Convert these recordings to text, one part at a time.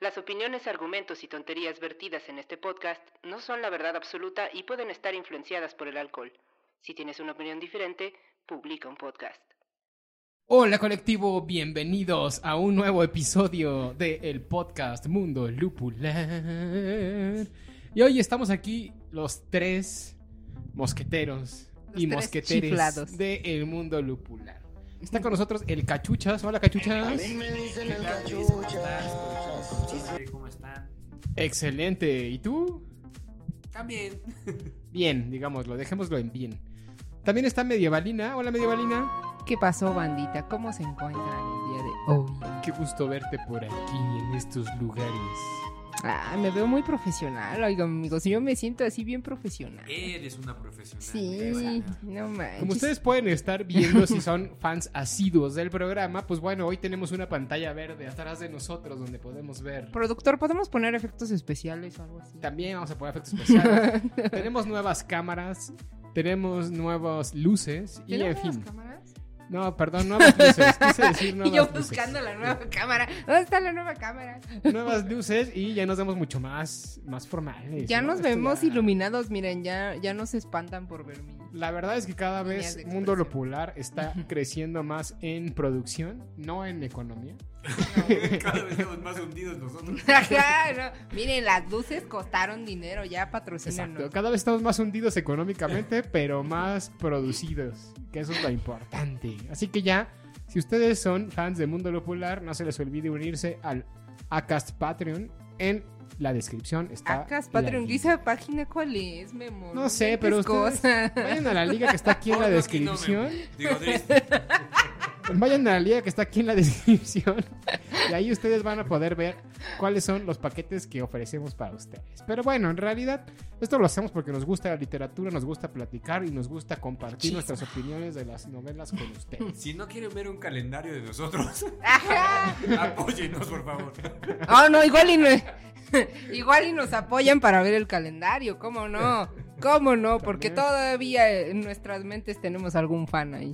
Las opiniones, argumentos y tonterías vertidas en este podcast no son la verdad absoluta y pueden estar influenciadas por el alcohol. Si tienes una opinión diferente, publica un podcast. Hola colectivo, bienvenidos a un nuevo episodio del podcast Mundo Lupular. Y hoy estamos aquí los tres mosqueteros Los y tres mosqueteres chiflados. de el Mundo Lupular. Está con nosotros el Cachuchas. Hola Cachuchas. ¿Cómo están? Excelente. ¿Y tú? También. Bien, digámoslo, dejémoslo en bien. También está Medievalina. Hola Medievalina. ¿Qué pasó, bandita? ¿Cómo se encuentran el día de hoy? Qué gusto verte por aquí en estos lugares. Ah, me veo muy profesional, oigan, amigos. Yo me siento así bien profesional. Eres una profesional. Sí, no manches. Como ustedes pueden estar viendo si son fans asiduos del programa, pues bueno, hoy tenemos una pantalla verde atrás de nosotros donde podemos ver. Productor, ¿podemos poner efectos especiales o algo así? También vamos a poner efectos especiales. tenemos nuevas cámaras, tenemos nuevas luces y en ¿Tenemos fin. cámaras? No, perdón, nuevas luces. Quise decir nuevas Y yo luces. buscando la nueva cámara. ¿Dónde está la nueva cámara? Nuevas luces y ya nos vemos mucho más, más formales. Ya ¿no? nos Esto vemos ya- iluminados, miren, ya, ya no se espantan por verme. La verdad es que cada vez Mundo. Popular está creciendo más en producción, no en economía. Cada vez estamos más hundidos nosotros. No. Miren, las luces costaron dinero, ya patrocinan. Exacto. Cada vez estamos más hundidos económicamente, pero más producidos, que eso es lo importante. Así que ya, si ustedes son fans de Mundo Popular, no se les olvide unirse al Acast Patreon. En la descripción está. Acas la Patreon, liga. ¿y esa página cuál es, mi amor? No sé, pero ustedes vayan a la liga que está aquí en la no me- descripción. Digo, Dries, Vayan a la liga que está aquí en la descripción. Y ahí ustedes van a poder ver cuáles son los paquetes que ofrecemos para ustedes. Pero bueno, en realidad, esto lo hacemos porque nos gusta la literatura, nos gusta platicar y nos gusta compartir nuestras opiniones de las novelas con ustedes. si no quieren ver un calendario de nosotros, apóyenos, por favor. Oh, no, igual y no. Igual y nos apoyan para ver el calendario, ¿cómo no? ¿Cómo no? Porque todavía en nuestras mentes tenemos algún fan ahí.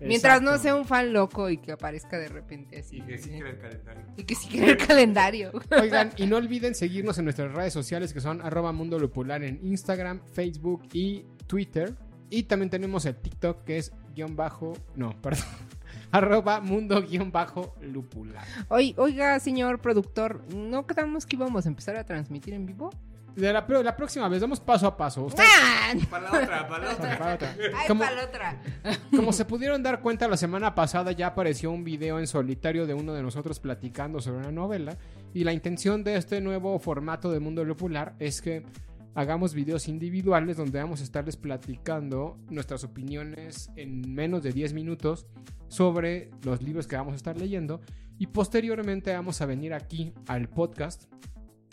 Mientras no sea un fan loco y que aparezca de repente así. Y que sí quiera el calendario. Y que sí quiera el calendario. Oigan, y no olviden seguirnos en nuestras redes sociales que son arroba mundo lupular en Instagram, Facebook y Twitter. Y también tenemos el TikTok que es guion bajo, no, perdón, arroba mundo guion bajo lupular. Oiga, señor productor, ¿no quedamos que íbamos a empezar a transmitir en vivo? De la, la próxima vez, vamos paso a paso. Ustedes-. Para la otra, para la otra. para otra. ¡Ay, Como, para la otra! como se pudieron dar cuenta, la semana pasada ya apareció un video en solitario de uno de nosotros platicando sobre una novela. Y la intención de este nuevo formato de Mundo Lupular es que hagamos videos individuales donde vamos a estarles platicando nuestras opiniones en menos de 10 minutos sobre los libros que vamos a estar leyendo. Y posteriormente vamos a venir aquí al podcast,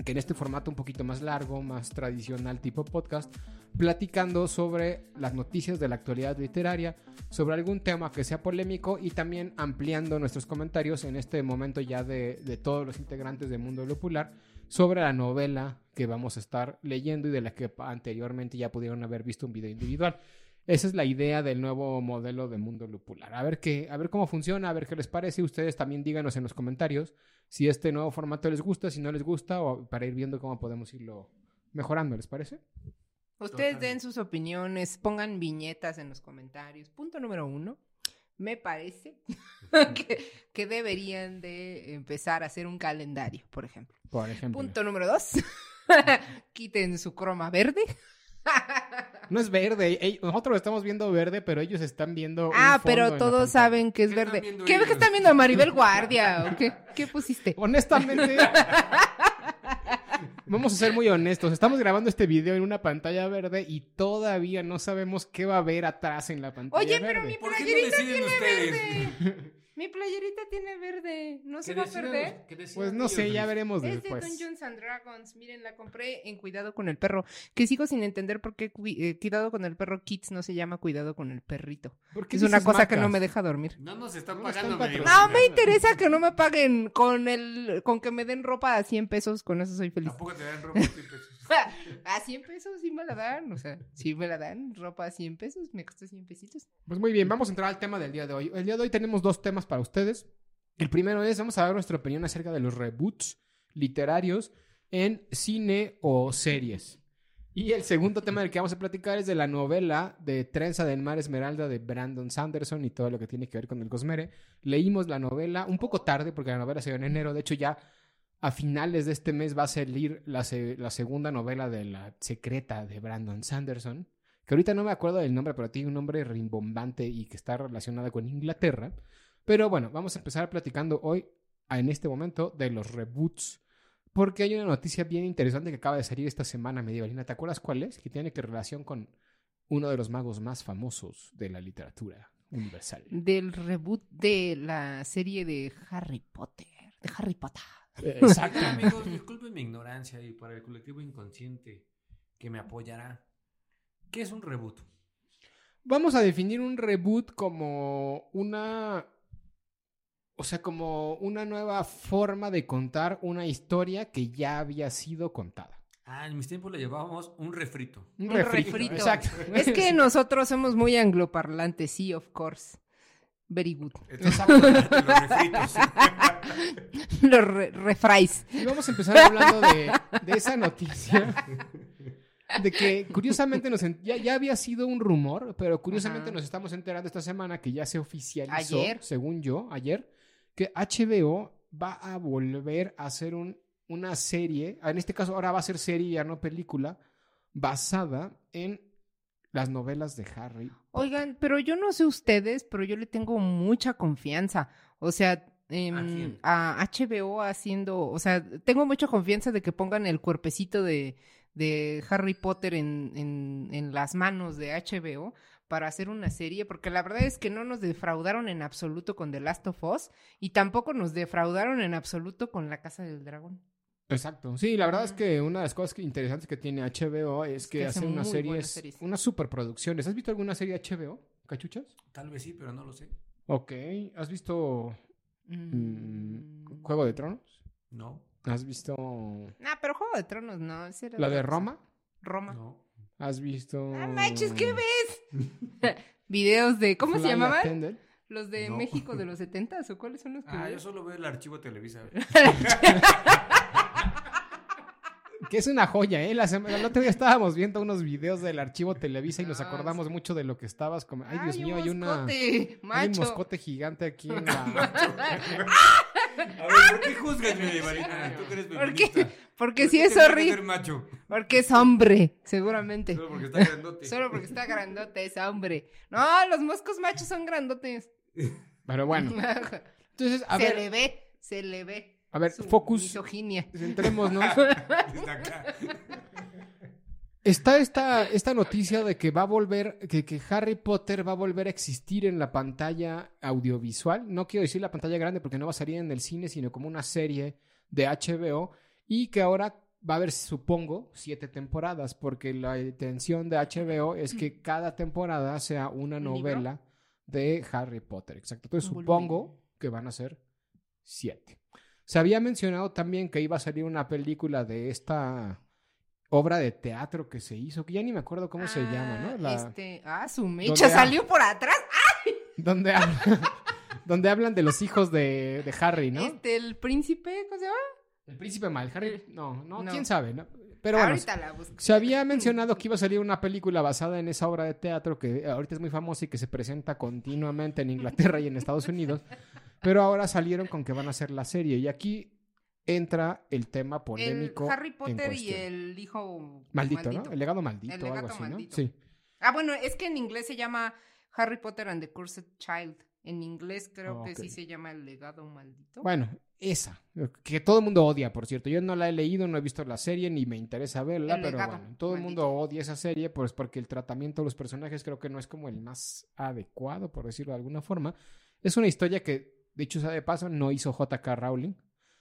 que en este formato un poquito más largo, más tradicional tipo podcast, platicando sobre las noticias de la actualidad literaria, sobre algún tema que sea polémico y también ampliando nuestros comentarios en este momento ya de, todos los integrantes de Mundo Lupular sobre la novela que vamos a estar leyendo y de la que anteriormente ya pudieron haber visto un video individual. Esa es la idea del nuevo modelo de Mundo Lupular. A ver, qué, a ver cómo funciona, a ver qué les parece. Ustedes también díganos en los comentarios si este nuevo formato les gusta, si no les gusta, o para ir viendo cómo podemos irlo mejorando, ¿les parece? Ustedes Totalmente. den sus opiniones, pongan viñetas en los comentarios. Punto número uno. Me parece que, que deberían de empezar a hacer un calendario, por ejemplo. Por ejemplo. Punto número dos. Quiten su croma verde. No es verde. nosotros lo estamos viendo verde, pero ellos están viendo. un Ah, fondo pero todos saben que es ¿Qué verde. ¿Qué ve que ellos? están viendo a Maribel Guardia? ¿O qué? ¿Qué pusiste? Honestamente. Vamos a ser muy honestos. Estamos grabando este video en una pantalla verde y todavía no sabemos qué va a haber atrás en la pantalla Oye, verde. pero mi ¿Por qué no deciden tiene ustedes? verde. Mi playerita tiene verde. ¿No se ¿Qué va a perder? los- qué decían Pues no sé, ya veremos Es de después. Dungeons and Dragons. Miren, la compré en Cuidado con el Perro. Que sigo sin entender por qué eh, Cuidado con el Perro Kids no se llama Cuidado con el Perrito. ¿Por qué Es una cosa que no me deja dormir. No nos están No nos pagando. están medio. patrocinando. No me interesa que no me paguen con el con que me den ropa a 100 pesos, con eso soy feliz. Tampoco te dan ropa. sí, pues. A 100 pesos sí me la dan, o sea, sí me la dan, ropa a 100 pesos, me costó 100 pesitos. Pues muy bien, vamos a entrar al tema del día de hoy. El día de hoy tenemos dos temas para ustedes. El primero es, vamos a dar nuestra opinión acerca de los reboots literarios en cine o series. Y el segundo tema del que vamos a platicar es de la novela de Trenza del Mar Esmeralda de Brandon Sanderson y todo lo que tiene que ver con el Cosmere. Leímos la novela un poco tarde porque la novela se dio en enero. De hecho, ya a finales de este mes va a salir la, se- la segunda novela de la secreta de Brandon Sanderson que ahorita no me acuerdo del nombre, pero tiene un nombre rimbombante y que está relacionada con Inglaterra. Pero bueno, vamos a empezar platicando hoy, en este momento, de los reboots. Porque hay una noticia bien interesante que acaba de salir esta semana medievalina. ¿Te acuerdas cuál es? Que tiene que relación con uno de los magos más famosos de la literatura universal. Del reboot de la serie de Harry Potter, de Harry Potter. Exactamente. amigos, disculpen mi ignorancia y para el colectivo inconsciente que me apoyará. ¿Qué es un reboot? Vamos a definir un reboot como una. O sea, como una nueva forma de contar una historia que ya había sido contada. Ah, en mis tiempos le llevábamos un refrito. Un, Un refrito. refrito. Exacto. Es que nosotros somos muy angloparlantes, sí, of course. Very good. Exacto. Los refritos. Los re- refries. Y vamos a empezar hablando de, de esa noticia. De que curiosamente nos ya, ya había sido un rumor, pero curiosamente Ajá. nos estamos enterando esta semana que ya se oficializó, Ayer. según yo, ayer, que HBO va a volver a hacer un, una serie, en este caso ahora va a ser serie, ya no película, basada en las novelas de Harry. Oigan, pero yo no sé ustedes, pero yo le tengo mucha confianza. O sea, em, ¿A a HBO haciendo, o sea, tengo mucha confianza de que pongan el cuerpecito de, de Harry Potter en, en, en las manos de HBO para hacer una serie, porque la verdad es que no nos defraudaron en absoluto con The Last of Us y tampoco nos defraudaron en absoluto con La Casa del Dragón. Exacto. Sí, la verdad es que una de las cosas que- interesantes que tiene HBO es que, que hace unas series, series. unas superproducciones. ¿Has visto alguna serie HBO, cachuchas? Tal vez sí, pero no lo sé. Ok. ¿Has visto Mm. Juego de Tronos? No. ¿Has visto Ah, pero Juego de Tronos no. la de cosa. Roma? Roma. No. ¿Has visto Ah, manches, ¿qué ves? Videos de, ¿cómo se llamaban? ¿Los de No. México de los 70 o cuáles son los que Ah, yo solo veo el archivo Televisa. Que es una joya, ¿eh? La semana, el otro día estábamos viendo unos videos del archivo Televisa y nos acordamos mucho de lo que estabas como. Ay, Dios mío, hay una. Hay un moscote gigante aquí en la. A ver, ¿por qué juzgas, Medievalina? Tú que eres ¿Por feminista. qué? Porque ¿Por si qué es horrible. Porque es hombre, seguramente. Solo porque está grandote. Solo porque está grandote, es hombre. No, los moscos machos son grandotes. Pero bueno. Entonces, a se ver, le ve, se le ve. A ver, focus. Misoginia. Está acá. Está esta, esta noticia de que va a volver, que, que Harry Potter va a volver a existir en la pantalla audiovisual. No quiero decir la pantalla grande porque no va a salir en el cine, sino como una serie de HBO. Y que ahora va a haber, supongo, siete temporadas, porque la intención de HBO es que cada temporada sea una ¿Un novela de Harry Potter. Exacto. Entonces supongo que van a ser siete. Se había mencionado también que iba a salir una película de esta obra de teatro que se hizo, que ya ni me acuerdo cómo se llama, ¿no? Ah, La- Este, ah, su ¿Dónde mecha ha- salió por atrás. donde, hablan, donde hablan de los hijos de, de Harry, ¿no? Este, el príncipe, ¿cómo se llama? El príncipe mal, Harry, no, no, No. quién sabe, ¿no? Pero bueno, Ahorita la busco. se había mencionado que iba a salir una película basada en esa obra de teatro que ahorita es muy famosa y que se presenta continuamente en Inglaterra y en Estados Unidos, pero ahora salieron con que van a hacer la serie y aquí entra el tema El polémico Harry en Potter y cuestión. el hijo Maldito, ¿no? El legado maldito El o algo así, ¿no? maldito. Sí. Ah, bueno, es que en inglés se llama Harry Potter and the Cursed Child. En inglés creo que Ok. sí se llama el legado maldito. Bueno, esa, que todo el mundo odia, por cierto. Yo no la he leído, no he visto la serie, ni me interesa verla, El pero legado bueno, todo el mundo odia esa serie, pues porque el tratamiento de los personajes creo que no es como el más adecuado, por decirlo de alguna forma. Es una historia que De hecho, sea de paso, no hizo J.K. Rowling,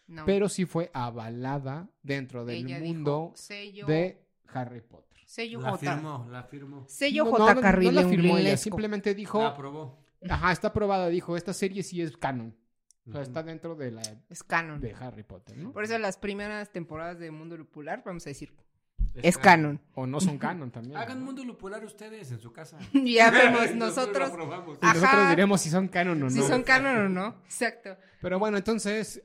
No. pero sí fue avalada dentro del Ella mundo dijo, sello, de Harry Potter. sello La J. firmó, la firmó. Sello No, J. no, no, Carril no la firmó ella, simplemente dijo, La aprobó. ajá, está aprobada, dijo, esta serie sí es canon. O sea, está dentro de la Es canon. de Harry Potter, ¿no? Por eso las primeras temporadas de Mundo Lupular, vamos a decir, es canon. O no son canon también. Hagan ¿no? mundo lupular ustedes en su casa. ya vemos nosotros nosotros Ajá. diremos si son canon o no. si son canon o no. Exacto. Pero bueno, entonces,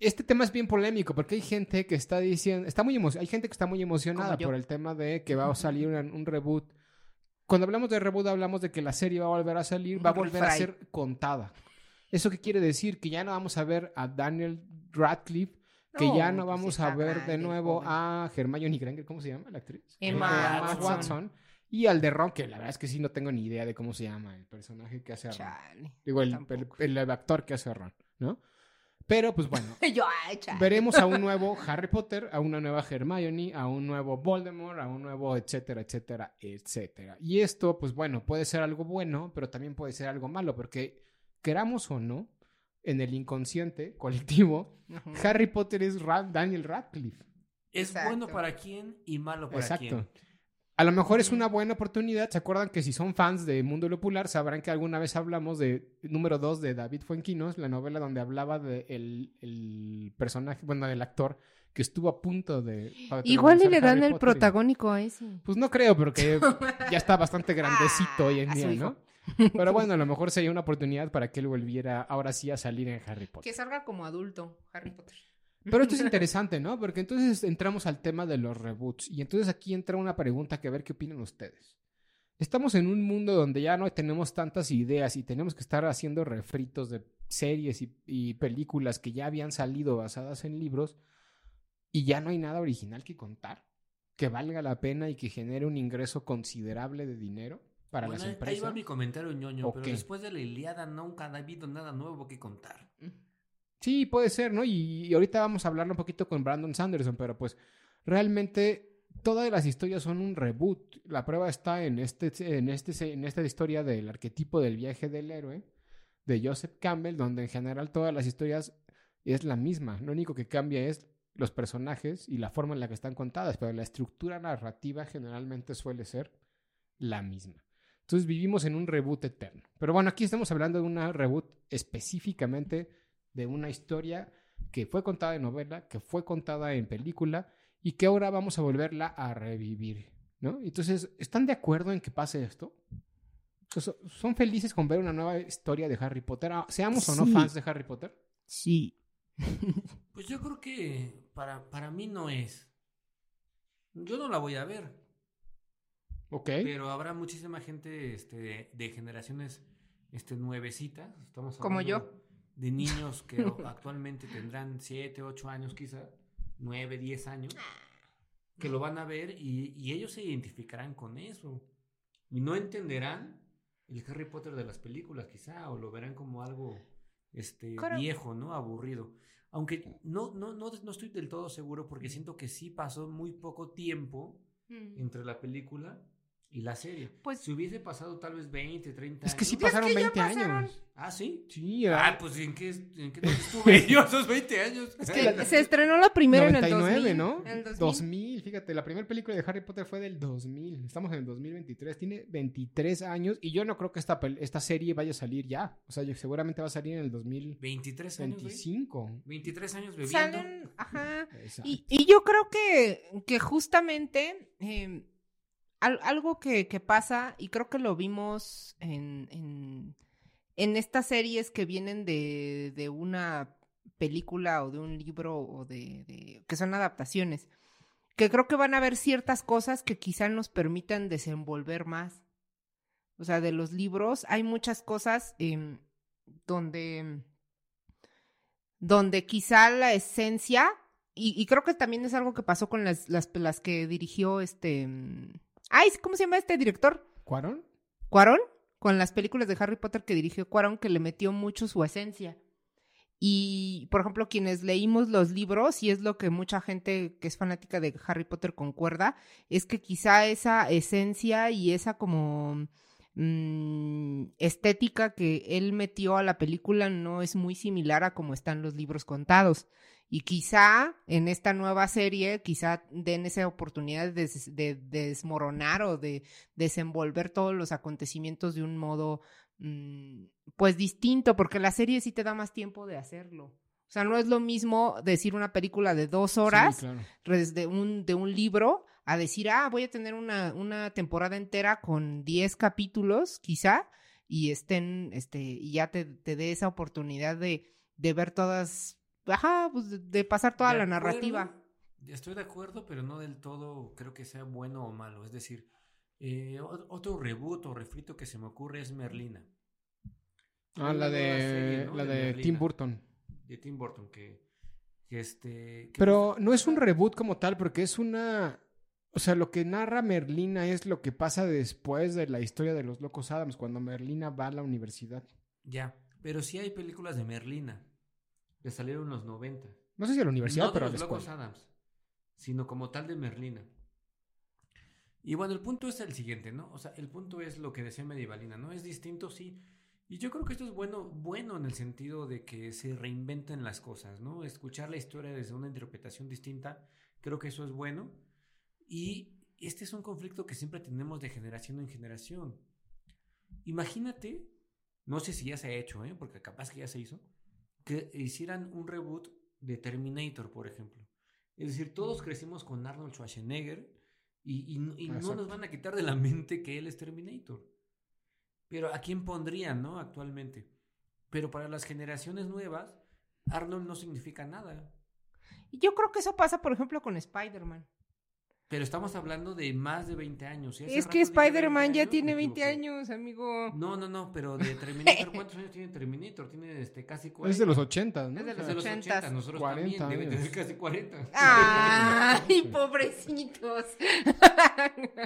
este tema es bien polémico porque hay gente que está diciendo, está muy hay gente que está muy emocionada por el tema de que va a salir un, un reboot. Cuando hablamos de reboot hablamos de que la serie va a volver a salir, va a volver a ser contada. ¿Eso qué quiere decir? Que ya no vamos a ver a Daniel Radcliffe, que ya no pues vamos a ver de nuevo joven. a Hermione Granger, ¿cómo se llama la actriz? Emma Emma Watson. Y al de Ron, que la verdad es que sí no tengo ni idea de cómo se llama el personaje que hace a Ron. Chale. Digo, el, Tampoco. el- el actor que hace a Ron, ¿no? Pero pues bueno, Yo, ay, veremos a un nuevo Harry Potter, a una nueva Hermione, a un nuevo Voldemort, a un nuevo etcétera, etcétera, etcétera. Y esto, pues bueno, puede ser algo bueno, pero también puede ser algo malo, porque queramos o no, en el inconsciente colectivo. Harry Potter es Ra- Daniel Radcliffe. Es Exacto. bueno para quién y malo para Exacto. quién. A lo mejor es una buena oportunidad. ¿Se acuerdan que si son fans de Mundo Lupular sabrán que alguna vez hablamos de número 2 de David Fuenquinos, la novela donde hablaba de el, el personaje, bueno, del actor que estuvo a punto de... Igual y le dan Harry el Potter protagónico a ese. Pues no creo, porque ya está bastante grandecito hoy en día. ¿no? Pero bueno, a lo mejor sería una oportunidad para que él volviera ahora sí a salir en Harry Potter. Que salga como adulto, Harry Potter. Pero esto es interesante, ¿no? Porque entonces entramos al tema de los reboots. Y entonces aquí entra una pregunta que a ver qué opinan ustedes. Estamos en un mundo donde ya no tenemos tantas ideas y tenemos que estar haciendo refritos de series y, y películas que ya habían salido basadas en libros y ya no hay nada original que contar que valga la pena y que genere un ingreso considerable de dinero para Bueno, las ahí- Ahí va empresas. mi comentario ñoño, pero después de la Iliada nunca ha habido nada nuevo que contar. Sí, puede ser, ¿no? Y, y ahorita vamos a hablarlo un poquito con Brandon Sanderson, pero pues realmente todas las historias son un reboot. La prueba está en, este, en, este, en esta historia del arquetipo del viaje del héroe de Joseph Campbell, donde en general todas las historias es la misma. Lo único que cambia es los personajes y la forma en la que están contadas, pero la estructura narrativa generalmente suele ser la misma. Entonces vivimos en un reboot eterno. Pero bueno, aquí estamos hablando de una reboot específicamente de una historia que fue contada en novela, que fue contada en película y que ahora vamos a volverla a revivir, ¿no? Entonces, ¿están de acuerdo en que pase esto? ¿Son felices con ver una nueva historia de Harry Potter? Ah, Seamos o no fans de Harry Potter. Sí. Pues yo creo que para, para mí no es. Yo no la voy a ver, Ok. pero habrá muchísima gente este, de, de generaciones este, nuevecitas. Estamos Como yo. De niños que actualmente tendrán 7, 8 años quizá, 9, 10 años, que lo van a ver y, y ellos se identificarán con eso. Y no entenderán el Harry Potter de las películas quizá, o lo verán como algo este, viejo, ¿no? Aburrido. Aunque no, no, no, no estoy del todo seguro porque siento que sí pasó muy poco tiempo entre la película y la serie. Pues- si hubiese pasado tal vez 20, 30 Es que sí años. pasaron que ya 20 pasaron. años. Ah, sí. Sí, Ah, ah, pues ¿en qué, en qué estuve yo esos 20 años? Es que se estrenó la primera en el 99, 2000. ¿no? En el 2000. 2000, fíjate, la primera película de Harry Potter fue del 2000. Estamos en el 2023, tiene 23 años y yo no creo que esta, esta serie vaya a salir ya. O sea, yo- seguramente va a salir en el 23 años, güey. 2025. 23 años bebiendo. Salen, ajá. Exacto. Y, y yo creo que, que justamente eh, al- algo que, pasa, y creo que lo vimos en, en, en estas series que vienen de, de una película o de un libro o de, que son adaptaciones, que creo que van a haber ciertas cosas que quizá nos permitan desenvolver más. O sea, de los libros hay muchas cosas em, donde donde quizá la esencia, y, creo que también es algo que pasó con las, las que dirigió este... Ay, ¿cómo se llama este director? ¿Cuarón? Cuarón, con las películas de Harry Potter que dirigió Cuarón, que le metió mucho su esencia. Y, por ejemplo, quienes leímos los libros, y es lo que mucha gente que es fanática de Harry Potter concuerda, es que quizá esa esencia y esa como mm, estética que él metió a la película no es muy similar a como están los libros contados. Y quizá en esta nueva serie, quizá den esa oportunidad de, des- de desmoronar o de desenvolver todos los acontecimientos de un modo, mm, pues distinto, porque la serie sí te da más tiempo de hacerlo. O sea, no es lo mismo decir una película de dos horas Sí, claro. desde un, de un libro a decir, ah, voy a tener una, una temporada entera con 10 capítulos, quizá, y estén, este, y ya te, te dé esa oportunidad de, de ver todas, ajá, pues de, de pasar toda De la acuerdo, narrativa. Estoy de acuerdo, pero no del todo creo que sea bueno o malo. Es decir, eh, otro reboot o refrito que se me ocurre es Merlina. Ah, la de, serie, ¿no? la de de Merlina. Tim Burton. De Tim Burton, que, que este... que Pero no es un reboot como tal, porque es una. O sea, lo que narra Merlina es lo que pasa después de la historia de los Locos Adams, cuando Merlina va a la universidad. Ya, pero sí hay películas de Merlina que salieron en los 90. No sé si a la universidad, no de pero a la los. Locos Adams, sino como tal de Merlina. Y bueno, el punto es el siguiente, ¿no? O sea, el punto es lo que decía Medievalina, ¿no? Es distinto, sí. Y yo creo que esto es bueno, bueno en el sentido de que se reinventen las cosas, ¿no? Escuchar la historia desde una interpretación distinta, creo que eso es bueno. Y este es un conflicto que siempre tenemos de generación en generación. Imagínate, no sé si ya se ha hecho, ¿eh? Porque capaz que ya se hizo, que hicieran un reboot de Terminator, por ejemplo. Es decir, todos crecimos con Arnold Schwarzenegger y, y no- y no Exacto. nos van a quitar de la mente que él es Terminator. Pero ¿a quién pondrían, no? Actualmente. Pero para las generaciones nuevas, Arnold no significa nada. Y yo creo que eso pasa, por ejemplo, con Spider-Man. Pero estamos hablando de más de 20 años. Es que Spider-Man 20 ya tiene me 20 equivoqué. años, amigo. No, no, no, pero de Terminator, ¿cuántos años tiene Terminator? Tiene este, casi 40. Es de los 80, ¿no? Es de O Es sea, de los 80s. 80, nosotros 40 también, debe tener casi 40. ¡Ay, pobrecitos!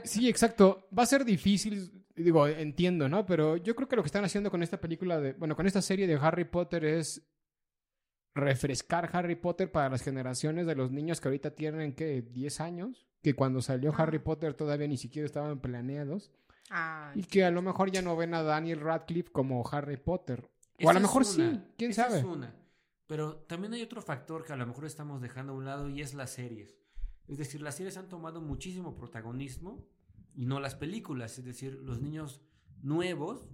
Sí, exacto. Va a ser difícil, digo, entiendo, ¿no? Pero yo creo que lo que están haciendo con esta película de, bueno, con esta serie de Harry Potter es refrescar Harry Potter para las generaciones de los niños que ahorita tienen, ¿qué? 10 años, que cuando salió Ah. Harry Potter todavía ni siquiera estaban planeados Ay, y que a lo mejor ya no ven a Daniel Radcliffe como Harry Potter. O a lo mejor sí, quién esa sabe. es una. Pero también hay otro factor que a lo mejor estamos dejando a un lado y es las series. Es decir, las series han tomado muchísimo protagonismo y no las películas. Es decir, los niños nuevos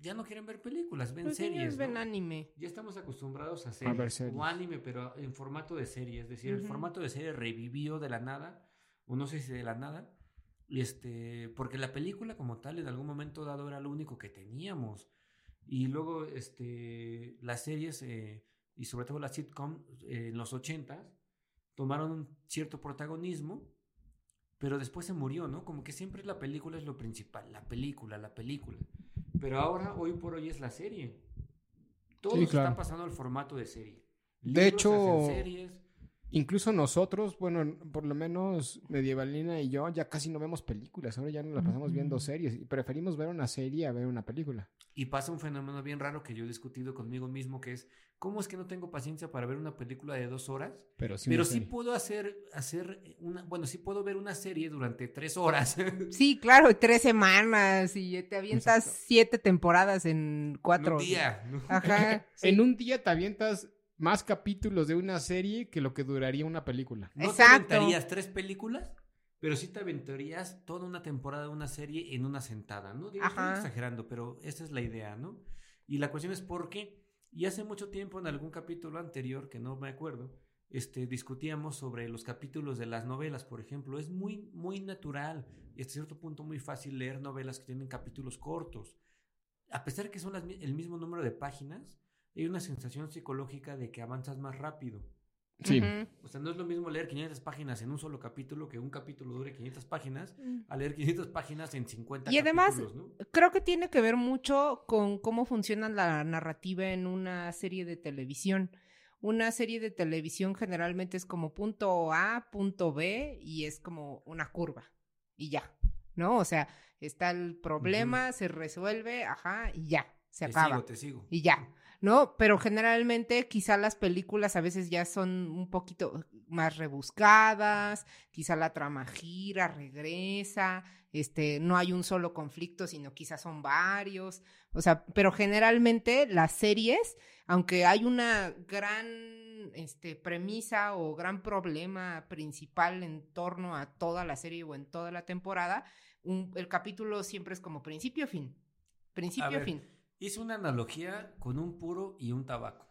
ya no quieren ver películas, ven los series. ven ¿no? anime. Ya estamos acostumbrados a series, ver series. o anime, pero en formato de serie. Es decir, el formato de serie revivió de la nada, o no sé si de la nada, y este, porque la película como tal en algún momento dado era lo único que teníamos. Y luego este, las series, eh, y sobre todo las sitcom eh, en los 80 tomaron un cierto protagonismo, pero después se murió, ¿no? Como que siempre la película es lo principal, la película, la película. Pero ahora, hoy por hoy, es la serie. Todos Sí, claro. están pasando al formato de serie. De hecho, series. Incluso nosotros, bueno, por lo menos Medievalina y yo ya casi no vemos películas, ahora ya nos la pasamos viendo series y preferimos ver una serie a ver una película. Y pasa un fenómeno bien raro que yo he discutido conmigo mismo, que es, ¿cómo es que no tengo paciencia para ver una película de dos horas? Pero sí, Pero sí puedo hacer, hacer una, bueno, sí puedo ver una serie durante tres horas. Sí, claro, tres semanas y te avientas Exacto. siete temporadas en cuatro. Un día. ¿no? Ajá. En un día te avientas más capítulos de una serie que lo que duraría una película. No Exacto. te aventarías tres películas, pero sí te aventarías toda una temporada de una serie en una sentada, ¿no? Digo, estoy exagerando, pero esa es la idea, ¿no? Y la cuestión es por qué. Y hace mucho tiempo, en algún capítulo anterior, que no me acuerdo, este, discutíamos sobre los capítulos de las novelas, por ejemplo. Es muy, muy natural y hasta cierto punto muy fácil leer novelas que tienen capítulos cortos. A pesar de que son las el mismo número de páginas, hay una sensación psicológica de que avanzas más rápido. Sí. O sea, no es lo mismo leer 500 páginas en un solo capítulo que un capítulo dure 500 páginas a leer 500 páginas en 50 Y además, ¿no? Creo que tiene que ver mucho con cómo funciona la narrativa en una serie de televisión. Una serie de televisión generalmente es como punto A, punto B y es como una curva y ya, ¿no? O sea, está el problema, se resuelve, ajá, y ya, se te acaba. sigo, te sigo. Y ya. ¿No? Pero generalmente quizá las películas a veces ya son un poquito más rebuscadas, quizá la trama gira, regresa, este, no hay un solo conflicto, sino quizás son varios, o sea, pero generalmente las series, aunque hay una gran este, premisa o gran problema principal en torno a toda la serie o en toda la temporada, un- el capítulo siempre es como principio-fin, principio-fin. Hice una analogía con un puro y un tabaco.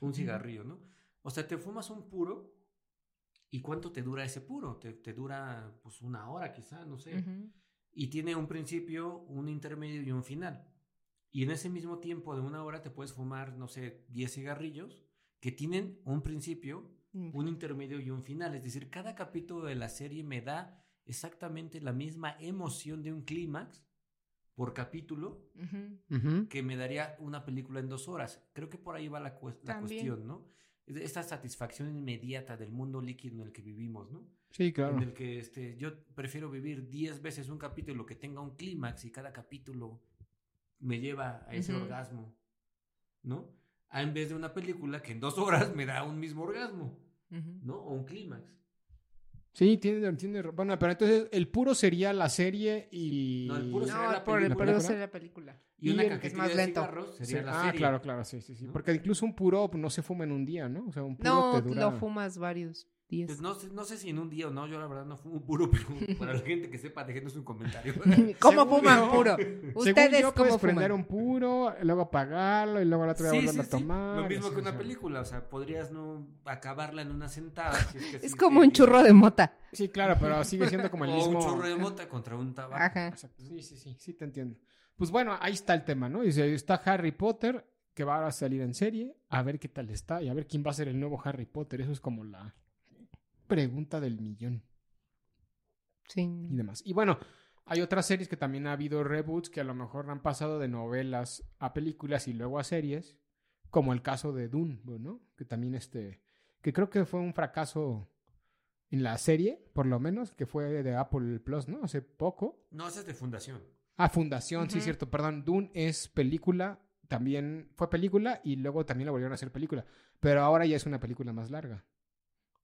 Un cigarrillo, ¿no? O sea, te fumas un puro y ¿cuánto te dura ese puro? Te, te dura pues una hora quizá, no sé. Y tiene un principio, un intermedio y un final. Y en ese mismo tiempo de una hora te puedes fumar, no sé, 10 cigarrillos que tienen un principio, un intermedio y un final. Es decir, cada capítulo de la serie me da exactamente la misma emoción de un clímax por capítulo que me daría una película en dos horas. Creo que por ahí va la, la cuestión, ¿no? Esta satisfacción inmediata del mundo líquido en el que vivimos, ¿no? Sí, claro. En el que este, yo prefiero vivir 10 veces un capítulo que tenga un clímax y cada capítulo me lleva a ese orgasmo, ¿no? A en vez de una película que en dos horas me da un mismo orgasmo. ¿no? O un clímax. Sí, tiene, tiene. Bueno, pero entonces el puro sería la serie y. No, el puro sería No, la por el película. puro ser la película. Y, Y una el- cajetilla es más de lento. cigarros Sí, sería la ah, serie. claro, claro, sí, sí, sí. ¿no? Porque incluso un puro no se fuma en un día, ¿no? O sea, un puro No, te dura. lo fumas varios Pues no sé, no sé si en un día o no, yo la verdad no fumo puro, pero para la gente que sepa, déjenos un comentario. ¿Cómo Según fuman yo- puro? Según Ustedes yo, cómo prender fuman. un puro, luego apagarlo y luego al otro día Sí, volverlo sí, a sí. tomar. Lo mismo así, que o una sea. película, o sea, podrías no acabarla en una sentada. si es que Es sí como te- un churro de mota. Sí, claro, pero sigue siendo como el o mismo. un churro de mota contra un tabaco. Ajá. Exacto, sí, sí, sí, sí te entiendo. Pues bueno, ahí está el tema, ¿no? Dice, está Harry Potter, que va a salir en serie, a ver qué tal está y a ver quién va a ser el nuevo Harry Potter. Eso es como la pregunta del millón y Sí. demás. Y bueno, hay otras series que también ha habido reboots que a lo mejor han pasado de novelas a películas y luego a series, como el caso de Dune, ¿no? Que también este, que creo que fue un fracaso en la serie, por lo menos, que fue de Apple Plus, ¿no? Hace poco. No, esa es de fundación. Ah, Fundación, sí, Ujú. cierto, perdón. Dune es película, también fue película y luego también la volvieron a hacer película. Pero ahora ya es una película más larga.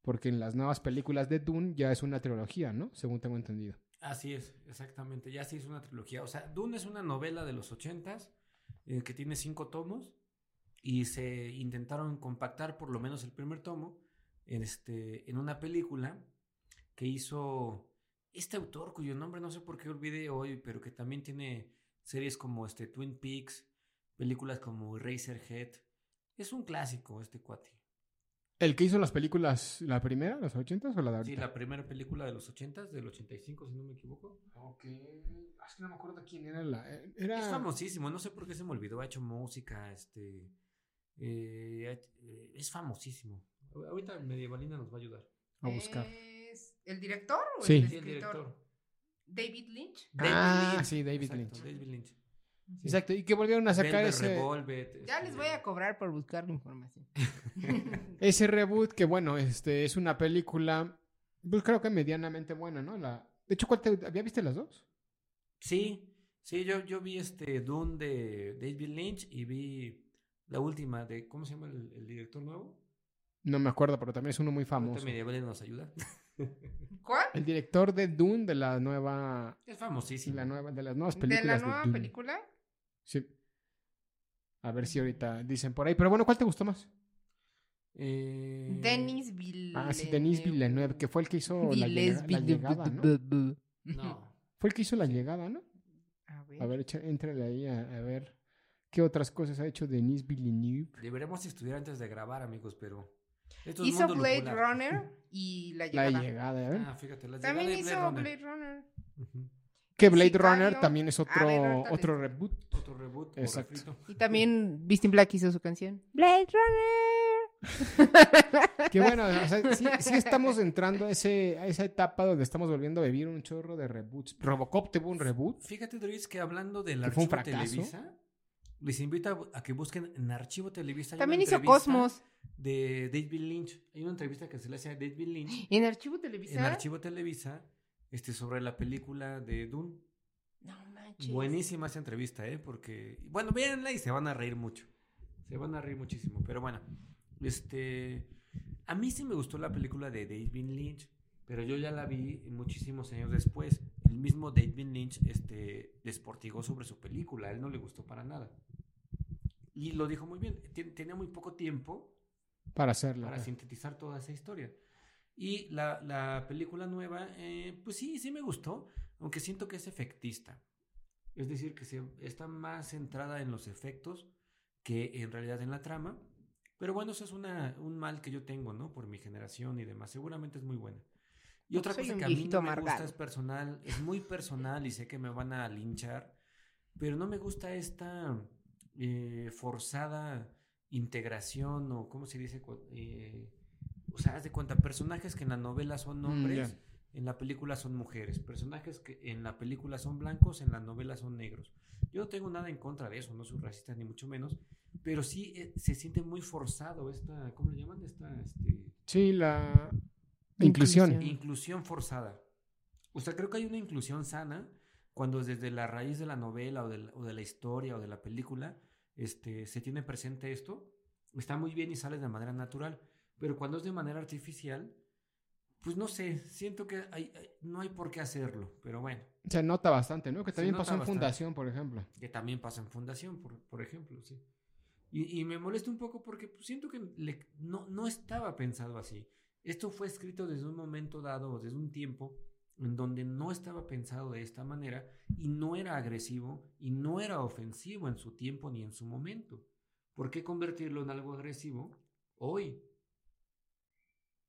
Porque en las nuevas películas de Dune ya es una trilogía, ¿no? Según tengo entendido. Así es, exactamente. Ya se hizo una trilogía. O sea, Dune es una novela de los ochentas eh, que tiene cinco tomos y se intentaron compactar por lo menos el primer tomo en, este, en una película que hizo este autor cuyo nombre no sé por qué olvidé hoy, pero que también tiene series como este Twin Peaks, películas como Eraserhead. Es un clásico este cuate. ¿El que hizo las películas, la primera, los ochentas o la de Sí, ahorita? la primera película de los ochentas, del 85 si no me equivoco. Ok. Ah, Es que no me acuerdo quién era la... Era... Es famosísimo, no sé por qué se me olvidó, ha hecho música, este... eh, eh, es famosísimo. Ahorita Medievalina nos va a ayudar. A buscar. ¿Es el director o Sí. el Sí, el escritor? director. David Lynch. Ah, sí, David Exacto, Lynch. David Lynch. Exacto, y que volvieron a sacar Velvet ese... Revolver, Ya este, les voy a cobrar por buscar la información. Ese reboot que, bueno, este es una película, pues creo que medianamente buena, ¿no? La... De hecho, ¿cuál te... ¿había viste las dos? Sí, sí, yo, yo vi este Dune de David Lynch y vi la última de, ¿cómo se llama el, el director nuevo? No me acuerdo, pero también es uno muy famoso. Medievalina nos ayuda. ¿Cuál? El director de Dune de la nueva... Es famosísimo. La nueva de las nuevas ¿De películas. la nueva Dune. película? Sí. A ver si ahorita dicen por ahí. Pero bueno, ¿cuál te gustó más? Eh, Denis Villeneuve. Ah, sí, Denis Villeneuve, que fue el que hizo la, Villes llega- la llegada, ¿no? No. Fue el que hizo la llegada, ¿no? A ver. A ver, éntrale ahí a, a ver qué otras cosas ha hecho Denis Villeneuve. Deberíamos estudiar antes de grabar, amigos, pero... esto es Hizo mundo Blade lupular. Runner y La La Llegada. a ver. Ah, fíjate, la También llegada hizo Blade Runner. Blade Runner. Que Blade Sicario. Runner también es otro, A ver, ahorita otro les- reboot. Otro reboot. Exacto. refrito. Y también Beastin Black hizo su canción. Blade Runner. Que bueno, o sea, sí, sí estamos entrando a, ese, a esa etapa donde estamos volviendo a vivir un chorro de reboots. Robocop tuvo un reboot. Fíjate, Doris, que hablando del Que archivo. Televisa, les invito a, a que busquen en Archivo Televisa. También hizo Cosmos. De David Lynch. Hay una entrevista que se le hace a David Lynch ¿En Archivo Televisa? en Archivo Televisa este, sobre la película de Dune. No manches. Buenísima esa entrevista, ¿eh? Porque, bueno, véanla y se van a reír mucho. Se van a reír muchísimo. Pero bueno, este. A mí sí me gustó la película de David Lynch, pero yo ya la vi muchísimos años después. El mismo David Lynch este, desportigó sobre su película. A él no le gustó para nada. Y lo dijo muy bien. Tenía muy poco tiempo para hacerlo. Para sintetizar toda esa historia. Y la, la película nueva, eh, pues sí, sí me gustó, aunque siento que es efectista. Es decir, que se, está más centrada en los efectos que en realidad en la trama. Pero bueno, eso es una, un mal que yo tengo, ¿no? Por mi generación y demás. Seguramente es muy buena. Y otra cosa que a mí no me gusta es personal, es muy personal y sé que me van a linchar, pero no me gusta esta eh, forzada integración o, ¿cómo se dice? Eh, o sea, haz de cuenta, personajes que en la novela son mm, hombres, en la película son mujeres. Personajes que en la película son blancos, en la novela son negros. Yo no tengo nada en contra de eso, no soy racista ni mucho menos, pero sí eh, se siente muy forzado esta, ¿cómo le llaman? Esta, este... Sí, la inclusión. Inclusión forzada. O sea, creo que hay una inclusión sana cuando desde la raíz de la novela o de la, o de la historia o de la película este, se tiene presente esto, está muy bien y sale de manera natural. Pero cuando es de manera artificial, pues no sé, siento que hay, no hay por qué hacerlo, pero bueno. Se nota bastante, ¿no? Que también pasó en Fundación, por ejemplo. Que también pasa en Fundación, por, por ejemplo, sí. Y, y, me molesta un poco porque pues, siento que no, no estaba pensado así. Esto fue escrito desde un momento dado, desde un tiempo en donde no estaba pensado de esta manera y no era agresivo y no era ofensivo en su tiempo ni en su momento. ¿Por qué convertirlo en algo agresivo hoy?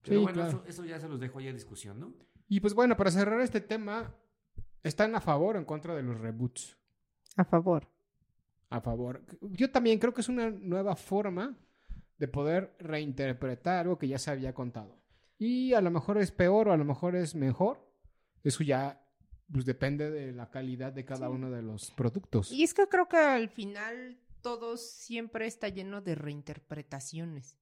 Pero bueno, eso, ya se los dejo ahí a discusión, ¿no? Y pues bueno, para cerrar este tema, ¿están a favor o en contra de los reboots? A favor. A favor. Yo también creo que es una nueva forma de poder reinterpretar algo que ya se había contado. Y a lo mejor es peor o a lo mejor es mejor. Eso ya pues, depende de la calidad de cada uno de los productos. Y es que creo que al final todo siempre está lleno de reinterpretaciones.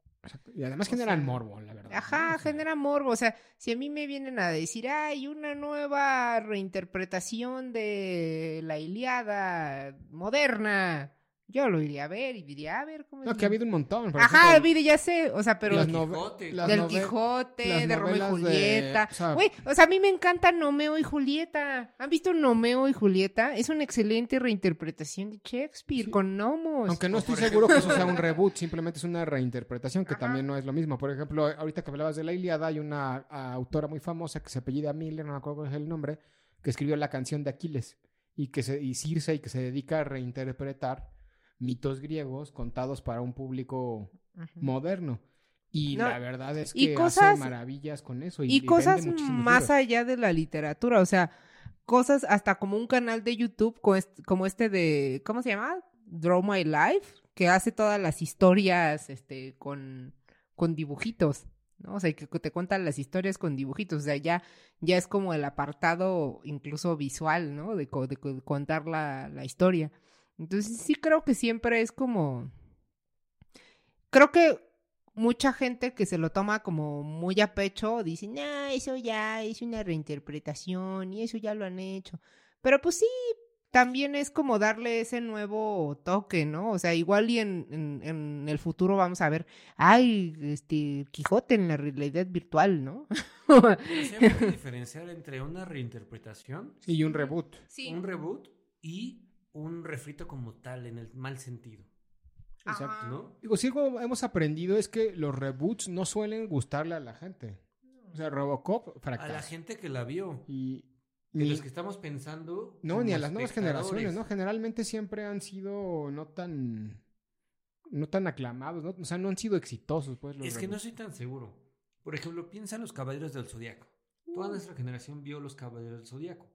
Y además generan morbo, la verdad. Ajá, genera morbo. O sea, si a mí me vienen a decir, hay una nueva reinterpretación de la Iliada moderna, yo lo iría a ver y diría, a ver cómo No, que ha habido un montón. Ajá, ha habido, ya sé. O sea, pero. Quijote. del Quijote, de Romeo y Julieta. Güey, o, sea, a mí me encanta Nomeo y Julieta. ¿Han visto Nomeo y Julieta? Es una excelente reinterpretación de Shakespeare con gnomos. Aunque no estoy seguro que eso sea un reboot, simplemente es una reinterpretación que también no es lo mismo. Por ejemplo, ahorita que hablabas de la Iliada, hay una autora muy famosa que se apellida Miller, no me acuerdo cuál es el nombre, que escribió la canción de Aquiles y que se, y Circe y que se dedica a reinterpretar mitos griegos contados para un público moderno. Y la verdad es que hace maravillas con eso. Y, cosas más allá de la literatura, o sea, cosas hasta como un canal de YouTube como este de, ¿cómo se llama? Draw My Life, que hace todas las historias este, con, con dibujitos. ¿no? O sea, que te cuentan las historias con dibujitos, o sea, ya, ya es como el apartado incluso visual, ¿no? De, de contar la, la historia. Entonces sí creo que siempre es como... Creo que mucha gente que se lo toma como muy a pecho dice, no, eso ya es una reinterpretación y eso ya lo han hecho. Pero pues sí, también es como darle ese nuevo toque, ¿no? O sea, igual y en, en, el futuro vamos a ver, ay, este, Quijote en la realidad virtual, ¿no? hay que diferenciar entre una reinterpretación y un reboot. Sí. Un reboot y un refrito como tal, en el mal sentido. Exacto, ¿no? Digo, si algo hemos aprendido es que los reboots no suelen gustarle a la gente. O sea, Robocop fracasó. A la gente que la vio. Y ni los que estamos pensando. No, ni a las nuevas generaciones, ¿no? Generalmente siempre han sido no tan. No tan aclamados, ¿no? O sea, no han sido exitosos, pues. es que no soy tan seguro. Por ejemplo, piensa en los Caballeros del Zodiaco. Toda uh. nuestra generación vio los Caballeros del Zodiaco.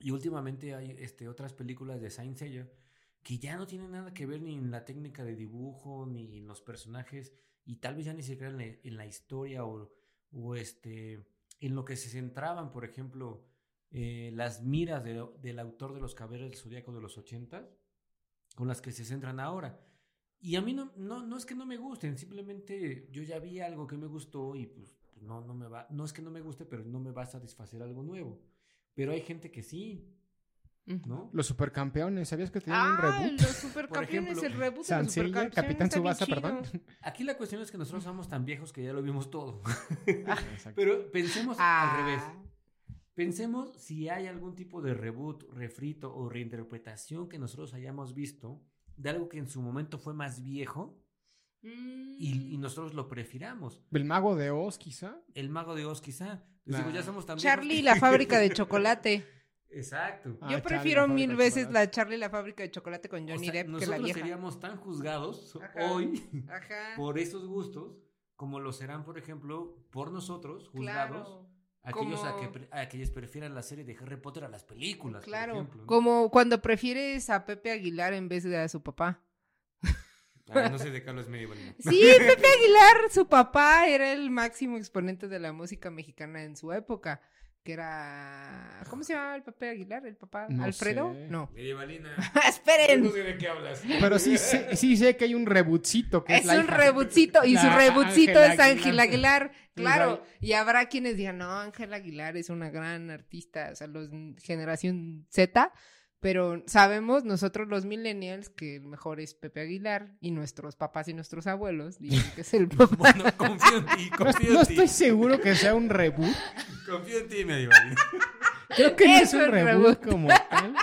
Y últimamente hay este, otras películas de Saint Seiya que ya no tienen nada que ver ni en la técnica de dibujo, ni en los personajes, y tal vez ya ni siquiera en la, historia o, o, este, en lo que se centraban, por ejemplo, eh, las miras del autor de los Caballeros del Zodíaco de los 80 con las que se centran ahora. Y a mí no, no, no es que no me gusten, simplemente yo ya vi algo que me gustó y pues, no, no me va, no es que no me guste, pero no me va a satisfacer algo nuevo. Pero hay gente que sí. ¿no? Los supercampeones, ¿sabías que tenían un Ah, reboot? los supercampeones, ejemplo, el reboot de los supercampeones. Capitán Subasa, perdón. Aquí la cuestión es que nosotros somos tan viejos que ya lo vimos todo. Exacto. Pero pensemos Ah. al revés. Pensemos si hay algún tipo de reboot, refrito o reinterpretación que nosotros hayamos visto de algo que en su momento fue más viejo Mm. y, y nosotros lo prefiramos. ¿El mago de Oz, quizá? El mago de Oz, quizá. Digo, ya somos Charlie y que- la fábrica de chocolate. Exacto. Ah, Yo prefiero mil veces chocolate. la Charlie y la fábrica de chocolate con O Johnny sea, Depp que la nosotros vieja. seríamos tan juzgados Ajá. hoy Ajá. por esos gustos como lo serán, por ejemplo, por nosotros, juzgados, Claro. aquellos a, que, pre- a aquellos prefieran la serie de Harry Potter a las películas, Claro, por ejemplo. ¿no? como cuando prefieres a Pepe Aguilar en vez de a su papá. Ah, no sé de qué hablas medio Valina. Sí, Pepe Aguilar, su papá era el máximo exponente de la música mexicana en su época, que era... ¿Cómo se llamaba el Pepe Aguilar? ¿El papá? No ¿Alfredo? sé. No. Medievalina. ¡Esperen! No sé de qué hablas. Pero sí sé, sí sé que hay un rebootcito. Que es, Es un rebootcito y su Ángela es Ángel Aguilar. Aguilar, claro. Y habrá quienes digan, no, Ángel Aguilar es una gran artista, o sea, los generación Z, pero sabemos nosotros los millennials que el mejor es Pepe Aguilar y nuestros papás y nuestros abuelos dicen que es el papá. Bueno, confío en ti, No, confío no en ti. estoy seguro que sea un reboot. Confío en ti, Medievalina. Creo que no es Es un un reboot reboot. como tal.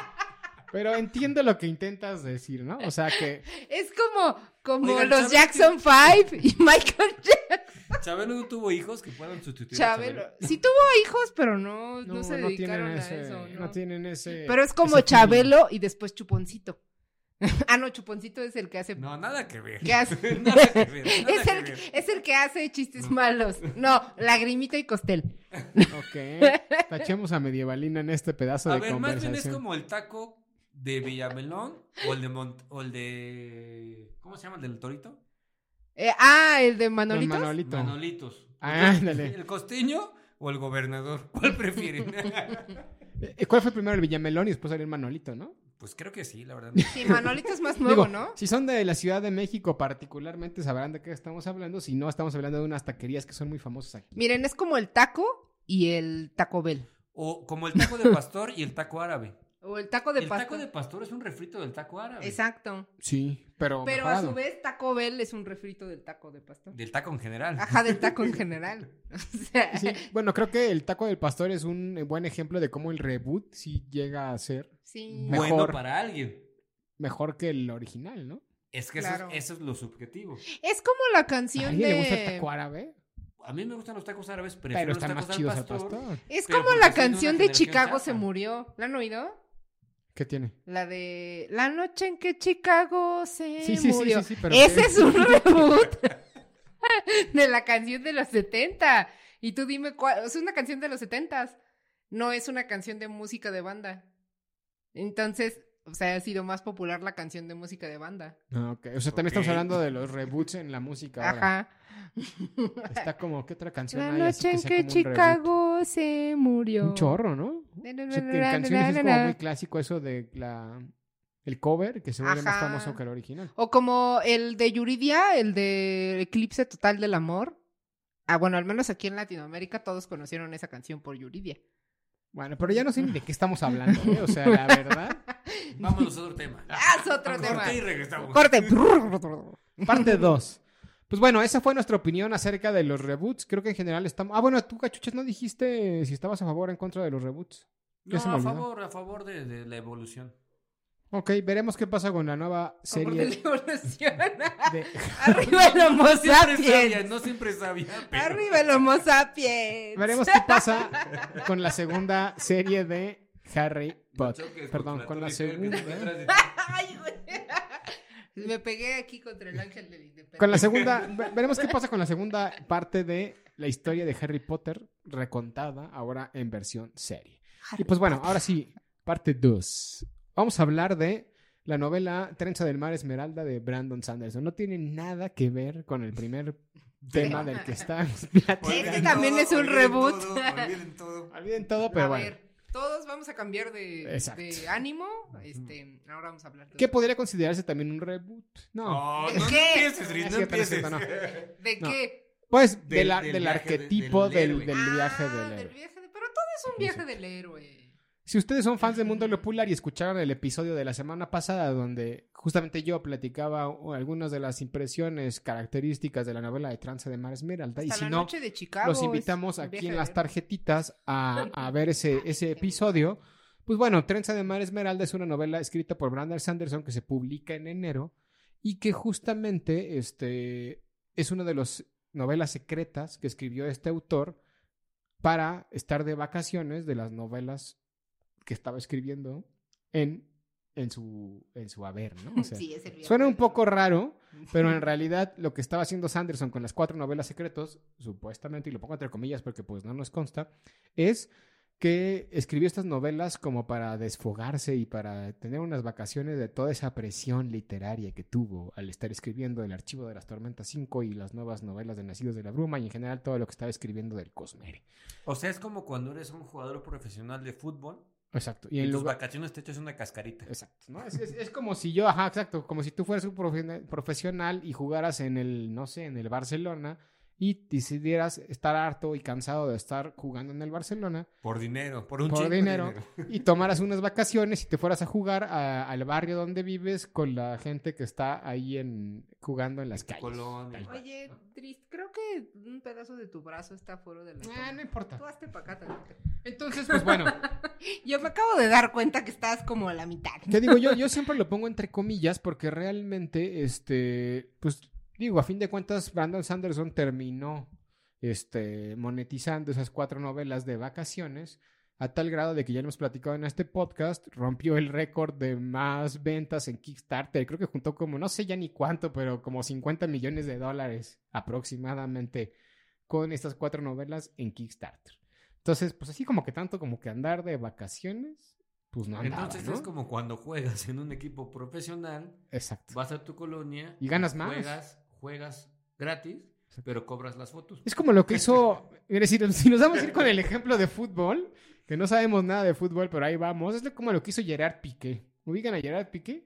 Pero entiendo lo que intentas decir, ¿no? O sea que Es como, como Oigan, los ¿saben Jackson 5 y Michael Jackson. Chabelo no tuvo hijos que puedan sustituir a Chabelo. Sí tuvo hijos, pero no, no, no, se no dedicaron a ese, eso. no ¿no? tienen ese. Pero es como. Chabelo y después Chuponcito. ah, no, Chuponcito es el que hace. No, nada que ver. que hace- Nada que ver. Nada es, que el, ver. es el que hace chistes malos. No, Lagrimita y Costel. Ok. Tachemos a Medievalina en este pedazo A de ver, más bien es como el taco de Villamelón o el de Mont o el de ¿cómo se llama el del Torito? Eh, ah, el de Manolitos. Don Manolito. Manolitos. Ah, ándale. ¿El costeño o el gobernador? ¿Cuál prefieren? ¿Cuál fue primero el Villamelón y después salió el Manolito, no? pues creo que sí, la verdad. Sí, Manolito es más nuevo, Digo, ¿no? Si son de la Ciudad de México particularmente sabrán de qué estamos hablando. Si no, estamos hablando de unas taquerías que son muy famosas aquí. Miren, es como el taco y el Taco Bell. O como el taco de pastor y el taco árabe. O el taco de el pasta. taco de pastor es un refrito del taco árabe. Exacto. Sí, pero Pero a su vez, Taco Bell es un refrito del taco de pastor. Del taco en general. Ajá, del taco en general. O sea, Sí, bueno, creo que el taco del pastor es un buen ejemplo de cómo el reboot sí llega a ser sí. Bueno mejor. para alguien. mejor que el original, ¿no? Es que eso, es, eso es lo subjetivo. Es como la ¿A canción alguien de. le gusta el taco árabe? A mí me gustan los tacos árabes, prefiero Pero los están tacos más chidos al pastor. pastor. Es como la canción de Chicago se murió. ¿La han oído? ¿Qué tiene? La de La noche en que Chicago se Sí, sí, sí, murió. sí, sí, pero Ese es un reboot de la canción de los 70. Y tú dime cuál. Es una canción de los 70. No es una canción de música de banda. Entonces, o sea, ha sido más popular la canción de música de banda. Ah, ok. O sea, también estamos hablando de los reboots en la música. ahora. Ajá. Está como, ¿qué otra canción La hay así noche en que? Chicago se murió. Un chorro, ¿no? O sea, que en canciones es como muy clásico eso de la el cover, que se vuelve más famoso que el original. O como el de Yuridia, el de Eclipse Total del Amor. Ah, bueno, al menos aquí en Latinoamérica todos conocieron esa canción por Yuridia. Bueno, pero ya no sé ni de qué estamos hablando, ¿eh? O sea, la verdad. Vámonos a otro tema. Ah, es otro Corte tema. y regresamos. Corte. Parte 2. Pues bueno, esa fue nuestra opinión acerca de los reboots. Creo que en general estamos... Ah, bueno, tú, Cachuchas, no dijiste si estabas a favor o en contra de los reboots. No, a favor, a favor de, de la evolución. Ok, veremos qué pasa con la nueva serie de evolución. de... Arriba el Homo No sabia, sapiens. no siempre pero- Arriba el Homo sapiens. Veremos qué pasa con la segunda serie de Harry Potter. Choques Perdón, con la está segunda... Ay, güey. Me pegué aquí contra el ángel de la independencia. Con la segunda, ve- veremos qué pasa con la segunda parte de la historia de Harry Potter recontada ahora en versión serie. Y pues bueno, ahora sí, parte 2. Vamos a hablar de la novela Trenza del Mar Esmeralda de Brandon Sanderson. No tiene nada que ver con el primer tema del que estamos platicando. Este también es un olviden reboot. todo, olviden todo. Olviden todo, pero a bueno. Todos vamos a cambiar de, de ánimo. Este, ahora vamos a hablar de ¿Qué podría considerarse también un reboot? No. No, ¿De no qué? empieces, Riz, no empieces. cierto, no. ¿De No. qué? Pues de Del- la- del del, viaje de- arquetipo del del, héroe. del viaje Ah, del del héroe. viaje de- Pero todo es un viaje del héroe. Si ustedes son fans del mundo popular y escucharon el episodio de la semana pasada donde justamente yo platicaba algunas de las impresiones características de la novela de Trance de Mar Esmeralda, y si la no, noche de Chicago los invitamos aquí en de las tarjetitas a, a ver ese, ese episodio. Pues bueno, Trenza de Mar Esmeralda es una novela escrita por Brandon Sanderson que se publica en enero y que justamente este, es una de las novelas secretas que escribió este autor para estar de vacaciones de las novelas que estaba escribiendo en, en, su, en su haber, ¿no? O sea, Sí, es el viaje Suena un poco raro, pero en realidad lo que estaba haciendo Sanderson con las cuatro novelas secretos, supuestamente, y lo pongo entre comillas porque pues no nos consta, es que escribió estas novelas como para desfogarse y para tener unas vacaciones de toda esa presión literaria que tuvo al estar escribiendo el archivo de las tormentas 5 y las nuevas novelas de Nacidos de la Bruma y en general todo lo que estaba escribiendo del Cosmere. O sea, es como cuando eres un jugador profesional de fútbol Exacto. y en en tus lugar- vacaciones te echas una cascarita. Exacto, ¿no? Es, es- es como si yo, ajá, exacto, como si tú fueras un profe- profesional y jugaras en el, no sé, en el Barcelona y decidieras estar harto y cansado de estar jugando en el Barcelona Por dinero, por un Por chingo de dinero. y tomaras unas vacaciones y te fueras a jugar a- al barrio donde vives con la gente que está ahí en jugando en las calles. Colonia. Oye, Tris, creo que un pedazo de tu brazo está fuera de la Ah, no Tú importa. hazte para acá tantito. Entonces, pues bueno, Yo me acabo de dar cuenta que estás como a la mitad. Te digo, yo, yo siempre lo pongo entre comillas porque realmente, este, pues digo, a fin de cuentas, Brandon Sanderson terminó este, monetizando esas cuatro novelas de vacaciones a tal grado de que ya lo hemos platicado en este podcast, rompió el récord de más ventas en Kickstarter. Creo que juntó como, no sé ya ni cuánto, pero como 50 millones de dólares aproximadamente con estas cuatro novelas en Kickstarter. Entonces, pues así como que tanto como que andar de vacaciones, pues no andaba, Entonces ¿no? es como cuando juegas en un equipo profesional, Exacto. vas a tu colonia Y ganas más. Juegas, juegas gratis, pero cobras las fotos. Es como lo que hizo. Mire, si, si nos vamos a ir con el ejemplo de fútbol, que no sabemos nada de fútbol, pero ahí vamos. Es como lo que hizo Gerard Piqué. ¿Ubican a Gerard Piqué?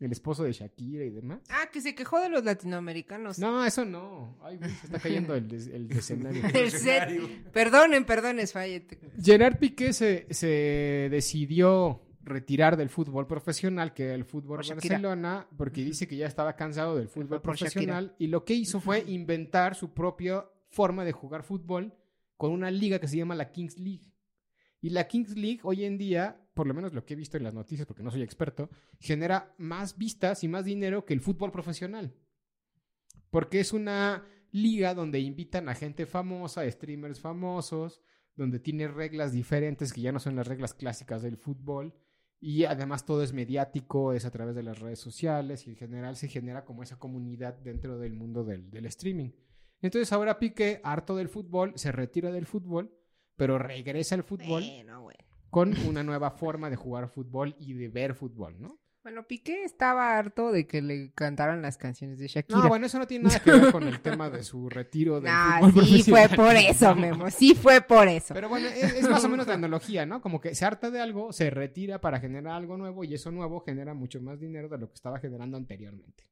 El esposo de Shakira y demás. Ah, que se quejó de los latinoamericanos. No, eso no. Ay, se está cayendo el, des- el escenario. El set. Perdonen, perdonen, Fayette. Gerard Piqué se, se decidió retirar del fútbol profesional, que era el fútbol Por Shakira. Barcelona, porque dice que ya estaba cansado del fútbol profesional y lo que hizo fue inventar su propia forma de jugar fútbol con una liga que se llama la Kings League. Y la Kings League hoy en día, por lo menos lo que he visto en las noticias, porque no soy experto, genera más vistas y más dinero que el fútbol profesional. Porque es una liga donde invitan a gente famosa, streamers famosos, donde tiene reglas diferentes que ya no son las reglas clásicas del fútbol. Y además todo es mediático, es a través de las redes sociales y en general se genera como esa comunidad dentro del mundo del, del streaming. Entonces ahora Piqué, harto del fútbol, se retira del fútbol, pero regresa al fútbol Bueno, bueno. con una nueva forma de jugar fútbol y de ver fútbol, ¿no? Bueno, Piqué estaba harto de que le cantaran las canciones de Shakira. No, bueno, eso no tiene nada que ver con el tema de su retiro del Ah, fútbol sí fue por eso, Memo. Sí fue por eso. Pero bueno, es, es más o menos la analogía, ¿no? Como que se harta de algo, se retira para generar algo nuevo y eso nuevo genera mucho más dinero de lo que estaba generando anteriormente.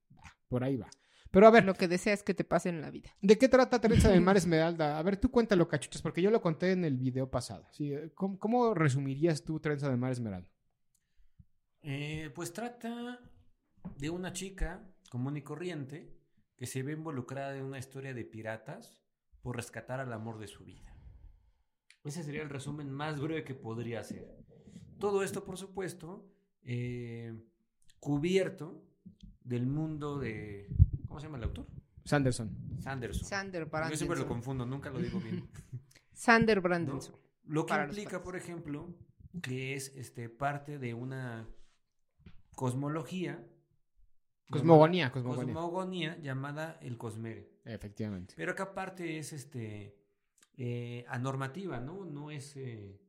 Por ahí va. Pero a ver, Lo que deseas que te pase en la vida. ¿de qué trata Teresa del Mar Esmeralda? A ver, tú cuéntalo, cachuchas, porque yo lo conté en el video pasado. ¿sí? ¿Cómo, cómo resumirías tú Trenza del Mar Esmeralda? Eh, pues trata de una chica común y corriente que se ve involucrada en una historia de piratas por rescatar al amor de su vida. Ese sería el resumen más breve que podría hacer. Todo esto, por supuesto, eh, cubierto del mundo de... ¿Cómo se llama el autor? Sanderson. Sanderson. Sander Yo siempre lo Brandenson. confundo, nunca lo digo bien. Sander ¿no? Brandenson. Lo que implica, por ejemplo, que es este, parte de una cosmología. Cosmogonía, llamada- cosmogonía. cosmogonía llamada el cosmere. Efectivamente. Pero que aparte es este eh, anormativa, ¿no? No es eh,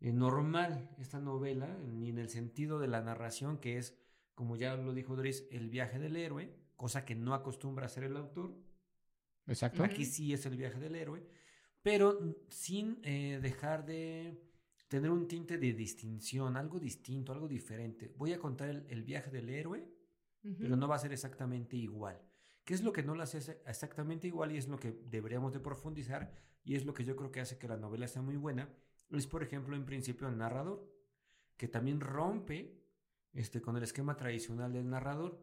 eh, normal esta novela, ni en el sentido de la narración, que es, como ya lo dijo Doris, el viaje del héroe, cosa que no acostumbra a hacer el autor. Exacto. Aquí sí es el viaje del héroe, pero sin eh, dejar de tener un tinte de distinción, algo distinto, algo diferente. Voy a contar el, el viaje del héroe, pero no va a ser exactamente igual. ¿Qué es lo que no lo hace ex- exactamente igual y es lo que deberíamos de profundizar y es lo que yo creo que hace que la novela sea muy buena? es, por ejemplo, en principio el narrador, que también rompe este, con el esquema tradicional del narrador.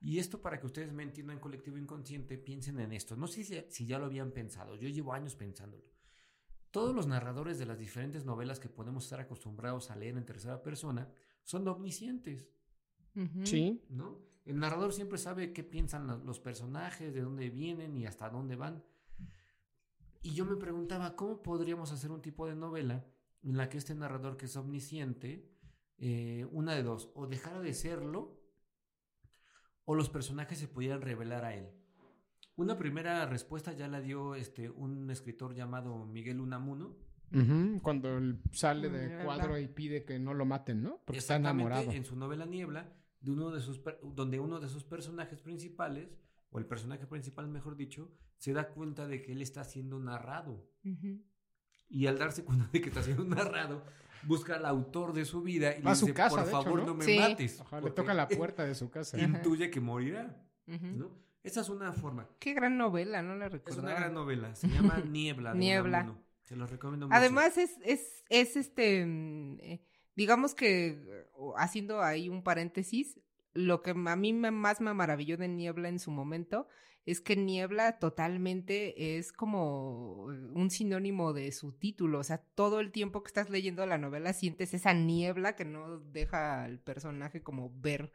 Y esto para que ustedes me entiendan colectivo inconsciente, piensen en esto. No sé si, si ya lo habían pensado, yo llevo años pensándolo. Todos los narradores de las diferentes novelas que podemos estar acostumbrados a leer en tercera persona son omniscientes. Sí. ¿No? El narrador siempre sabe qué piensan los personajes, de dónde vienen y hasta dónde van. Y yo me preguntaba, ¿cómo podríamos hacer un tipo de novela en la que este narrador que es omnisciente, eh, una de dos, o dejara de serlo, o los personajes se pudieran revelar a él? Una primera respuesta ya la dio este, un escritor llamado Miguel Unamuno, Cuando sale de cuadro y pide que no lo maten, ¿no? Porque está enamorado. En su novela Niebla, de uno de sus, donde uno de sus personajes principales, o el personaje principal, mejor dicho, se da cuenta de que él está siendo narrado. Y al darse cuenta de que está siendo narrado, busca al autor de su vida y le dice, por favor, no, me mates. le toca la puerta de su casa. Intuye que morirá. Esa es una forma. Qué gran novela, no la recuerdo. Es una gran novela, se llama Niebla. Niebla. Se los recomiendo mucho. Además es, es, es este, mm, eh, digamos que haciendo ahí un paréntesis, lo que a mí más me maravilló de Niebla en su momento es que Niebla totalmente es como un sinónimo de su título, o sea, todo el tiempo que estás leyendo la novela sientes esa niebla que no deja al personaje como ver,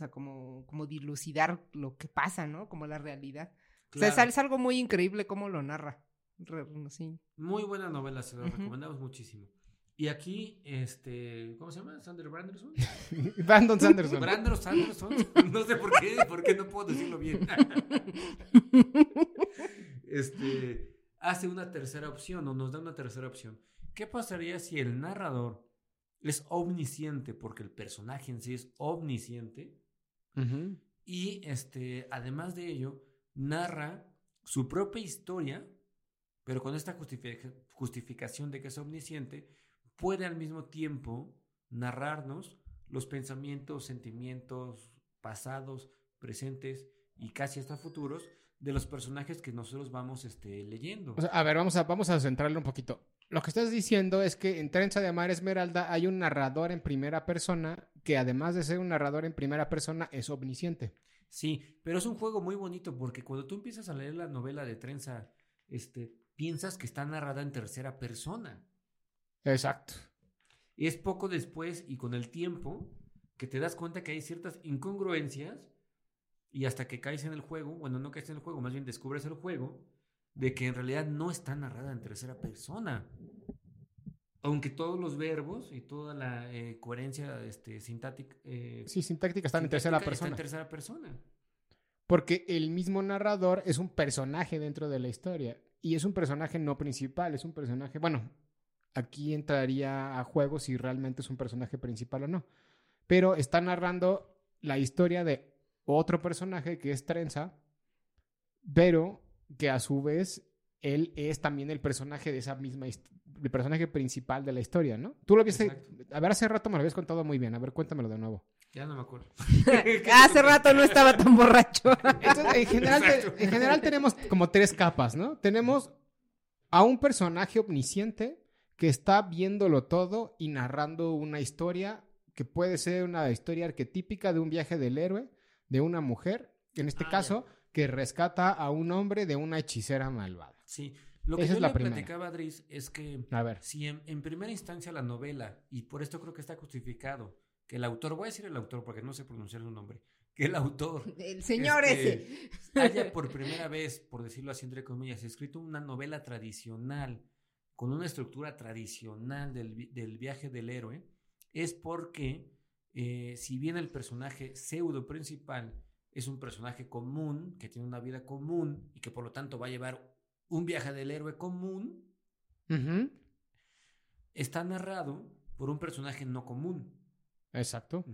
sea, como, como dilucidar lo que pasa, ¿no? Como la realidad. O sea, es, algo muy increíble cómo lo narra. sí. Muy buena novela, se lo recomendamos muchísimo. Y aquí, este, ¿cómo se llama? ¿Sander Branderson? Brandon Sanderson. Brandon Sanderson. No sé por qué, por qué no puedo decirlo bien. este, hace una tercera opción o nos da una tercera opción. ¿Qué pasaría si el narrador es omnisciente porque el personaje en sí es omnisciente? Y este, además de ello, narra su propia historia, pero con esta justificación de que es omnisciente puede al mismo tiempo narrarnos los pensamientos, sentimientos pasados, presentes y casi hasta futuros de los personajes que nosotros vamos este, leyendo. a ver, vamos a, vamos a centrarle un poquito. Lo que estás diciendo es que en Trenza de Mar Esmeralda hay un narrador en primera persona que además de ser un narrador en primera persona es omnisciente. Sí, pero es un juego muy bonito porque cuando tú empiezas a leer la novela de Trenza, este, piensas que está narrada en tercera persona. Exacto. Y es poco después y con el tiempo que te das cuenta que hay ciertas incongruencias y hasta que caes en el juego, bueno, no caes en el juego, más bien descubres el juego, de que en realidad no está narrada en tercera persona. Aunque todos los verbos y toda la eh, coherencia este, sintáctica... Eh, sí, sintáctica están en tercera persona. Está en tercera persona. Porque el mismo narrador es un personaje dentro de la historia. Y es un personaje no principal, es un personaje, bueno, aquí entraría a juego si realmente es un personaje principal o no. Pero está narrando la historia de otro personaje que es Trenza, pero que a su vez él es también el personaje de esa misma el personaje principal de la historia, ¿no? Tú lo viste, a ver, hace rato me lo habías contado muy bien, a ver, cuéntamelo de nuevo. Ya no me acuerdo. hace rato no estaba tan borracho. en general, en general tenemos como tres capas, ¿no? Tenemos a un personaje omnisciente que está viéndolo todo y narrando una historia que puede ser una historia arquetípica de un viaje del héroe, de una mujer, en este ah, caso, que rescata a un hombre de una hechicera malvada. Sí, lo que yo le platicaba a es que a ver. si en, primera instancia la novela, y por esto creo que está justificado, que el autor, voy a decir el autor porque no sé pronunciar su nombre, que el autor... El señor este, ese. haya por primera vez, por decirlo así entre comillas, escrito una novela tradicional con una estructura tradicional del, viaje del héroe, es porque eh, si bien el personaje pseudo principal es un personaje común, que tiene una vida común y que por lo tanto va a llevar un viaje del héroe común, está narrado por un personaje no común. Exacto.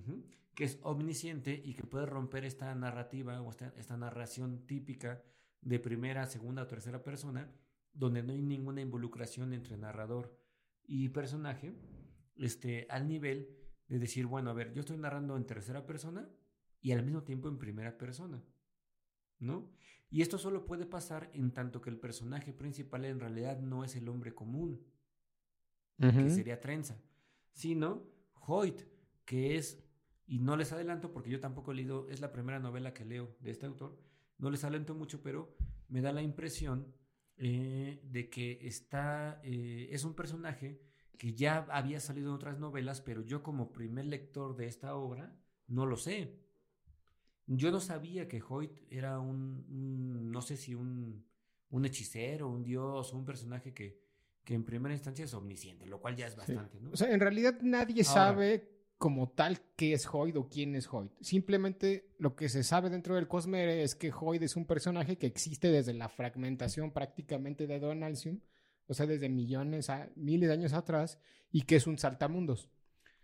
que es omnisciente y que puede romper esta narrativa o esta, esta narración típica de primera, segunda o tercera persona donde no hay ninguna involucración entre narrador y personaje, este, al nivel de decir, bueno, a ver, yo estoy narrando en tercera persona y al mismo tiempo en primera persona, ¿no? Y esto solo puede pasar en tanto que el personaje principal en realidad no es el hombre común. que sería Trenza, sino Hoyt, que es, y no les adelanto porque yo tampoco he leído, es la primera novela que leo de este autor, no les adelanto mucho, pero me da la impresión eh, de que está, eh, es un personaje que ya había salido en otras novelas, pero yo como primer lector de esta obra no lo sé. Yo no sabía que Hoyt era un, no sé si un, un hechicero, un dios, un personaje que, que en primera instancia es omnisciente, lo cual ya es bastante, ¿no? O sea, en realidad nadie sabe como tal qué es Hoyd o quién es Hoyd. Simplemente lo que se sabe dentro del Cosmere es que Hoyd es un personaje que existe desde la fragmentación prácticamente de Donalsium, o sea, desde millones a miles de años atrás, y que es un saltamundos.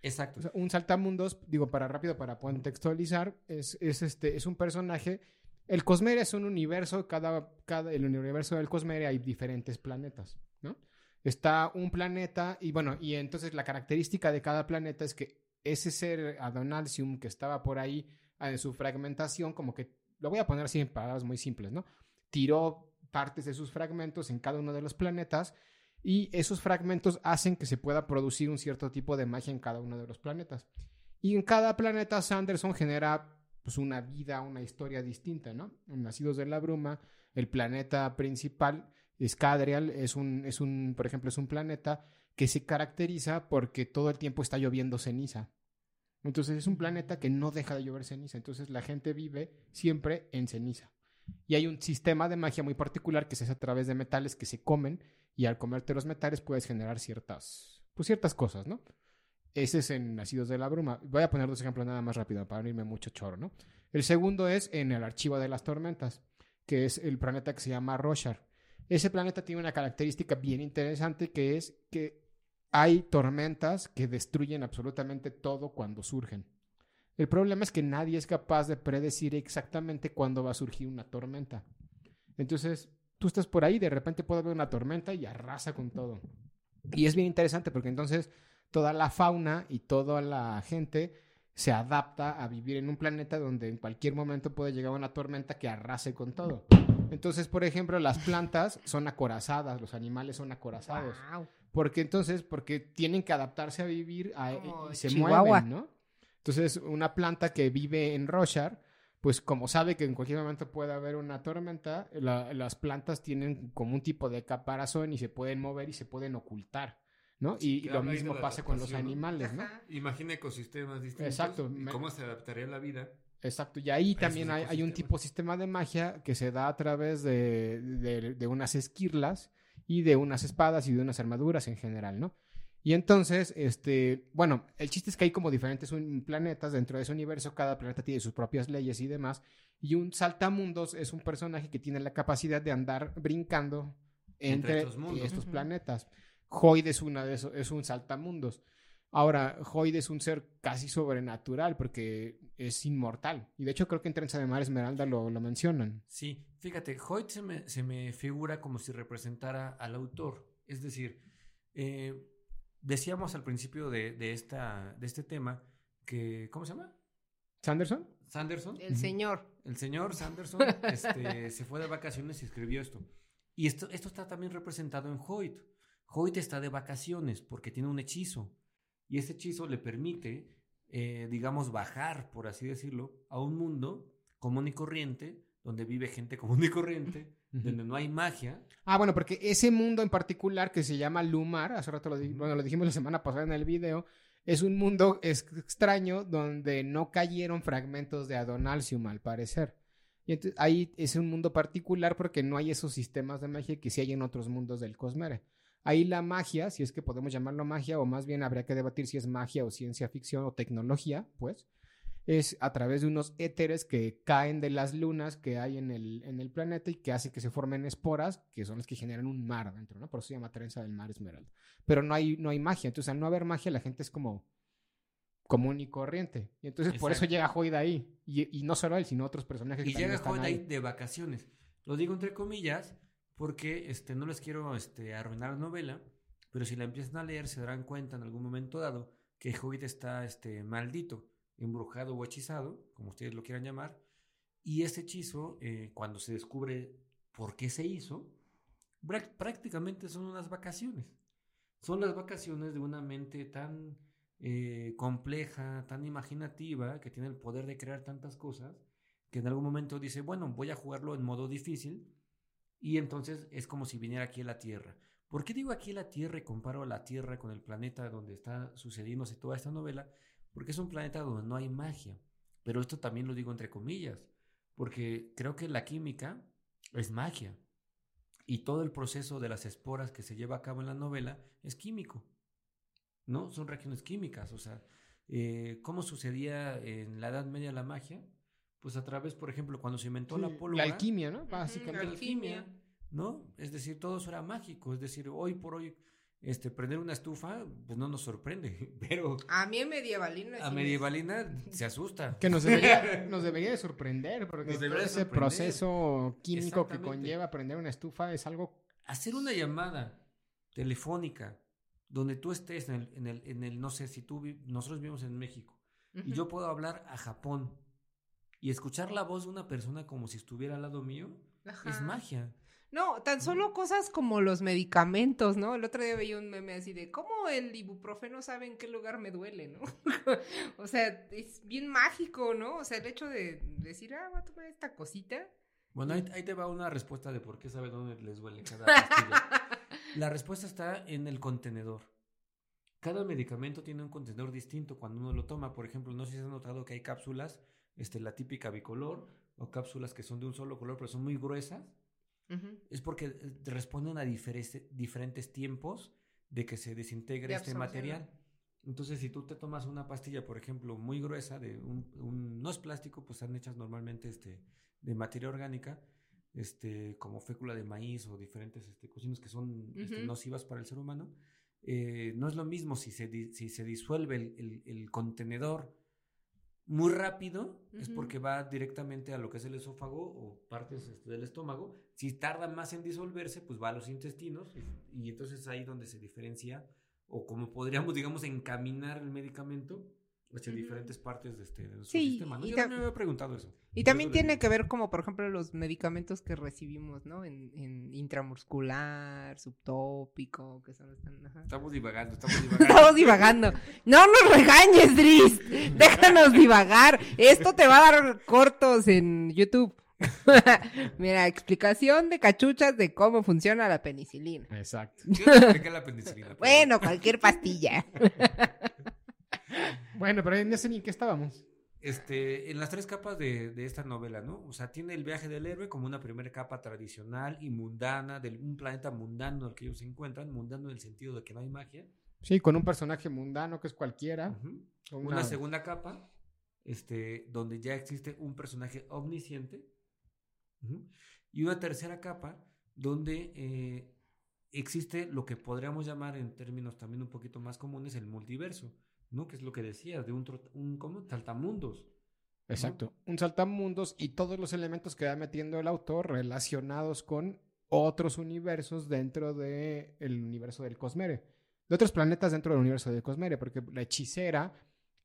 Exacto. un saltamundos, digo, para rápido, para contextualizar, es, es, este, es un personaje. El Cosmere es un universo, cada, cada, el universo del Cosmere hay diferentes planetas, ¿no? Está un planeta, y bueno, y entonces la característica de cada planeta es que ese ser Adonalsium que estaba por ahí ah, en su fragmentación, como que, lo voy a poner así en palabras muy simples, ¿no? Tiró partes de sus fragmentos en cada uno de los planetas y esos fragmentos hacen que se pueda producir un cierto tipo de magia en cada uno de los planetas. Y en cada planeta Sanderson genera pues una vida, una historia distinta, ¿no? En Nacidos de la Bruma, el planeta principal, Scadrial, es un, es un, por ejemplo, es un planeta que se caracteriza porque todo el tiempo está lloviendo ceniza. Entonces es un planeta que no deja de llover ceniza. Entonces la gente vive siempre en ceniza. Y hay un sistema de magia muy particular que se hace a través de metales que se comen y al comerte los metales puedes generar ciertas, pues ciertas cosas, ¿no? Ese es en Nacidos de la Bruma. Voy a poner dos ejemplos nada más rápido para no irme mucho choro, ¿no? El segundo es en el Archivo de las Tormentas, que es el planeta que se llama Roshar. Ese planeta tiene una característica bien interesante que es que hay tormentas que destruyen absolutamente todo cuando surgen. El problema es que nadie es capaz de predecir exactamente cuándo va a surgir una tormenta. Entonces, tú estás por ahí, de repente puede haber una tormenta y arrasa con todo. Y es bien interesante porque entonces toda la fauna y toda la gente se adapta a vivir en un planeta donde en cualquier momento puede llegar una tormenta que arrase con todo. Entonces, por ejemplo, las plantas son acorazadas, los animales son acorazados. Porque entonces, porque tienen que adaptarse a vivir y se mueven, ¿no? Entonces, una planta que vive en Roshar pues como sabe que en cualquier momento puede haber una tormenta, las plantas tienen como un tipo de caparazón y se pueden mover y se pueden ocultar, ¿no? y, lo mismo pasa con los animales, ¿no? Imagina ecosistemas distintos. Exacto. ¿Cómo se adaptaría la vida? Exacto, y ahí también hay, hay, un tipo de sistema de magia que se da a través de, de, de unas esquirlas y de unas espadas y de unas armaduras en general, ¿no? Y entonces, este, bueno, el chiste es que hay como diferentes planetas dentro de ese universo, cada planeta tiene sus propias leyes y demás, y un saltamundos es un personaje que tiene la capacidad de andar brincando entre, estos, planetas. Hoyd es una de esos, es un saltamundos. Ahora, Hoyd es un ser casi sobrenatural porque es inmortal. Y de hecho creo que en Trenza de Mar Esmeralda lo, lo mencionan. Sí, fíjate, Hoyd se me, se me, figura como si representara al autor. Es decir, eh, Decíamos al principio de, de, esta, de este tema que, ¿cómo se llama? ¿Sanderson? Sanderson. El señor. El señor Sanderson este, se fue de vacaciones y escribió esto. Y esto, esto está también representado en Hoyt. Hoyt está de vacaciones porque tiene un hechizo. Y ese hechizo le permite, eh, digamos, bajar, por así decirlo, a un mundo común y corriente, donde vive gente común y corriente, donde no hay magia. Ah, bueno, porque ese mundo en particular que se llama Lumar, hace rato lo, bueno, lo dijimos la semana pasada en el video, es un mundo extraño donde no cayeron fragmentos de Adonalsium, al parecer. Y entonces, ahí es un mundo particular porque no hay esos sistemas de magia que sí hay en otros mundos del Cosmere. Ahí la magia, si es que podemos llamarlo magia, o más bien habría que debatir si es magia o ciencia ficción o tecnología, pues, es a través de unos éteres que caen de las lunas que hay en el, en el planeta y que hace que se formen esporas, que son las que generan un mar dentro, ¿no? Por eso se llama trenza del mar esmeralda. Pero no hay, no hay magia. Entonces, al no haber magia, la gente es como común y corriente. Y entonces por eso llega Hoyd ahí. Y, y, no solo él, sino otros personajes. Y llega Hoyd ahí de vacaciones. Lo digo entre comillas porque este, no les quiero este, arruinar la novela, pero si la empiezan a leer se darán cuenta en algún momento dado que Hoyd está este, maldito embrujado o hechizado, como ustedes lo quieran llamar, y ese hechizo, eh, cuando se descubre por qué se hizo, prácticamente son unas vacaciones. son las vacaciones de una mente tan eh, compleja, tan imaginativa, que tiene el poder de crear tantas cosas, que en algún momento dice, bueno, voy a jugarlo en modo difícil, y entonces es como si viniera aquí a la Tierra. ¿Por qué digo aquí a la Tierra y comparo la Tierra con el planeta donde está sucediéndose toda esta novela? Porque es un planeta donde no hay magia. Pero esto también lo digo entre comillas, porque creo que la química es magia. Y todo el proceso de las esporas que se lleva a cabo en la novela es químico. ¿No? Son reacciones químicas. O sea, eh, ¿cómo sucedía en la Edad Media la magia? Pues a través, por ejemplo, cuando se inventó la pólvora. La alquimia, ¿no? Básicamente. La alquimia, ¿no? Es decir, todo eso era mágico. Es decir, hoy por hoy este, prender una estufa, pues no nos sorprende, pero... A mí medievalina... A medievalina se asusta. Que nos debería, nos debería de sorprender, porque ese proceso químico que conlleva prender una estufa es algo... Hacer una llamada telefónica donde tú estés en el, en el, en el no sé, si tú, nosotros vivimos en México, y yo puedo hablar a Japón y escuchar la voz de una persona como si estuviera al lado mío, es magia. No, tan solo cosas como los medicamentos, ¿no? El otro día veía un meme así de cómo el ibuprofeno sabe en qué lugar me duele, ¿no? o sea, es bien mágico, ¿no? O sea, el hecho de decir, ah, voy a tomar esta cosita. Bueno, ahí, te va una respuesta de por qué sabe dónde les duele cada pastilla. La respuesta está en el contenedor. Cada medicamento tiene un contenedor distinto cuando uno lo toma. Por ejemplo, no sé si has notado que hay cápsulas, este, la típica bicolor, o cápsulas que son de un solo color, pero son muy gruesas es porque eh, responden a diferentes tiempos de que se desintegre este material. Entonces, si tú te tomas una pastilla, por ejemplo, muy gruesa, de un, no es plástico, pues están hechas normalmente este, de materia orgánica, este, como fécula de maíz o diferentes este, cocinas que son este, nocivas para el ser humano. Eh, no es lo mismo si se, si se disuelve el, el contenedor muy rápido es porque va directamente a lo que es el esófago o partes este, del estómago. Si tarda más en disolverse, pues va a los intestinos y, entonces es ahí donde se diferencia o como podríamos, digamos, encaminar el medicamento hacia diferentes partes de, este, nuestro sistema. ¿no? Yo me había preguntado eso. Y también tiene que ver como, por ejemplo, los medicamentos que recibimos, ¿no? En, en intramuscular, subtópico, que son... Estamos divagando, estamos divagando. estamos divagando. No nos regañes, Dris. Déjanos divagar. Esto te va a dar cortos en YouTube. Mira, explicación de cachuchas de cómo funciona la penicilina. Exacto. Yo expliqué la penicilina. bueno, cualquier pastilla. Bueno, pero en ese ni qué estábamos. Este, en las tres capas de, esta novela, ¿no? O sea, tiene el viaje del héroe como una primera capa tradicional y mundana, de un planeta mundano en el que ellos se encuentran, mundano en el sentido de que no hay magia. Sí, con un personaje mundano que es cualquiera. una... segunda capa, este, donde ya existe un personaje omnisciente. Y una tercera capa, donde eh, existe lo que podríamos llamar en términos también un poquito más comunes el multiverso ¿no? Que es lo que decías, de un, un ¿cómo? Saltamundos. Exacto, un saltamundos y todos los elementos que va metiendo el autor relacionados con otros universos dentro del el universo del Cosmere, de otros planetas dentro del universo del Cosmere, porque la hechicera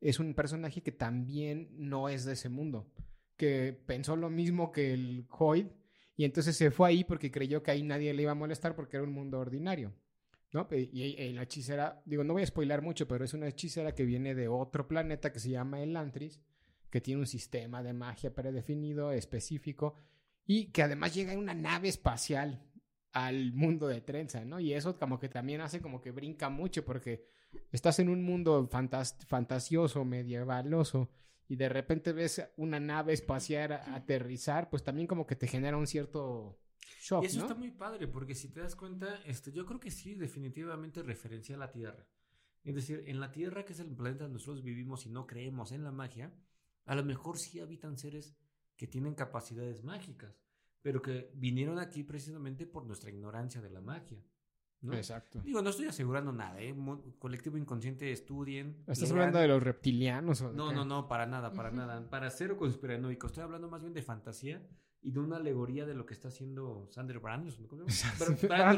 es un personaje que también no es de ese mundo, que pensó lo mismo que el Hoyd y entonces se fue ahí porque creyó que ahí nadie le iba a molestar porque era un mundo ordinario. ¿No? Y, la hechicera, digo, no voy a spoilar mucho, pero es una hechicera que viene de otro planeta que se llama Elantris, que tiene un sistema de magia predefinido, específico, y que además llega en una nave espacial al mundo de trenza, ¿no? Y eso como que también hace como que brinca mucho porque estás en un mundo fantasioso, medievaloso, y de repente ves una nave espacial aterrizar, pues también como que te genera un cierto y eso está muy padre, porque si te das cuenta, este, yo creo que sí, definitivamente referencia a la Tierra. Es decir, en la Tierra, que es el planeta donde nosotros vivimos y no creemos en la magia, a lo mejor sí habitan seres que tienen capacidades mágicas, pero que vinieron aquí precisamente por nuestra ignorancia de la magia. ¿no? Exacto. Digo, no estoy asegurando nada, ¿eh? Colectivo inconsciente, estudien. ¿Estás hablando de los reptilianos? O no, no, no, para nada, para nada. Para cero conspiranoico. Estoy hablando más bien de fantasía y de una alegoría de lo que está haciendo Sander Branderson. ¿Cómo se llama?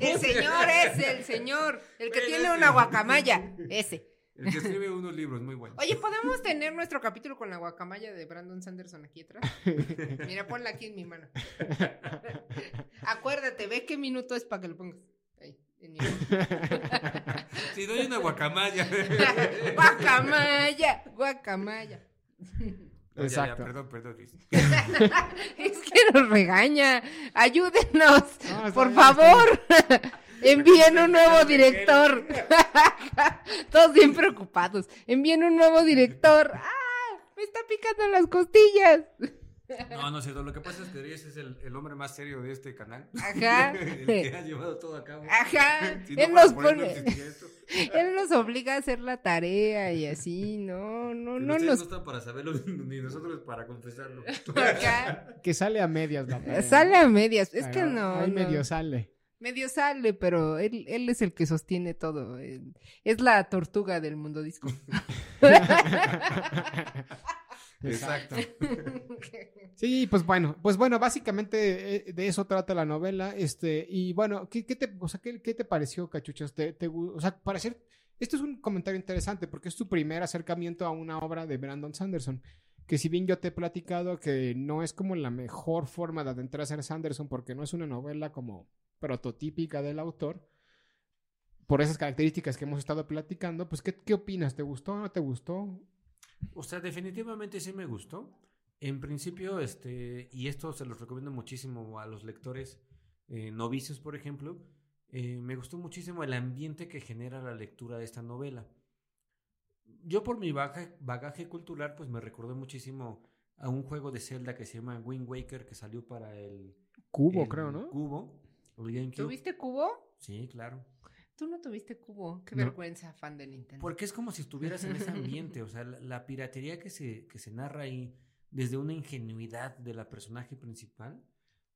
El señor es el señor, el que tiene una guacamaya, ese. El que escribe unos libros muy buenos. Oye, ¿podemos tener nuestro capítulo con la guacamaya de Brandon Sanderson aquí atrás? Mira, ponla aquí en mi mano. Acuérdate, ve qué minuto es para que lo pongas. Ahí. Si doy una guacamaya. guacamaya, guacamaya. No, ya, ya, Exacto. perdón, perdón. Es que nos regaña. Ayúdenos, No, por bien, favor. Envíen un nuevo director. Todos bien preocupados. Envíen un nuevo director. ¡Ah! Me está picando las costillas. No, no es cierto. Lo que pasa es que Dries es el, el hombre más serio de este canal. Ajá. el que ha llevado todo a cabo. Ajá. Si no Él nos pone. esto. Él nos obliga a hacer la tarea y así. No, no, Pero no nos. no están para saberlo ni nosotros para confesarlo. Acá. Que sale a medias la tarea, Sale a medias. Es que no. Ahí no. medio sale. Medio sale, pero él, él es el que sostiene todo. Es la tortuga del mundo disco. Exacto. Sí, pues bueno, pues bueno, básicamente eh, de eso trata la novela, este, y bueno, ¿qué, qué te, o sea, ¿qué, qué te pareció, cachuchas? ¿Te, o sea, para hacer, esto es un comentario interesante porque es tu primer acercamiento a una obra de Brandon Sanderson, que si bien yo te he platicado que no es como la mejor forma de adentrarse a Sanderson porque no es una novela como prototípica del autor, por esas características que hemos estado platicando, pues ¿qué, qué opinas? ¿Te gustó o no te gustó? O sea, definitivamente sí me gustó. En principio, este, y esto se los recomiendo muchísimo a los lectores eh, novicios, por ejemplo, eh, me gustó muchísimo el ambiente que genera la lectura de esta novela. Yo por mi baja- bagaje cultural, pues me recordó muchísimo a un juego de Zelda que se llama Wind Waker que salió para el Cubo, el creo, ¿no? Cubo. ¿Tuviste cubo? Sí, claro. Tú no tuviste cubo. Qué No. vergüenza, fan de Nintendo. Porque es como si estuvieras en ese ambiente, o sea, la, la piratería que se, que se narra ahí desde una ingenuidad de la personaje principal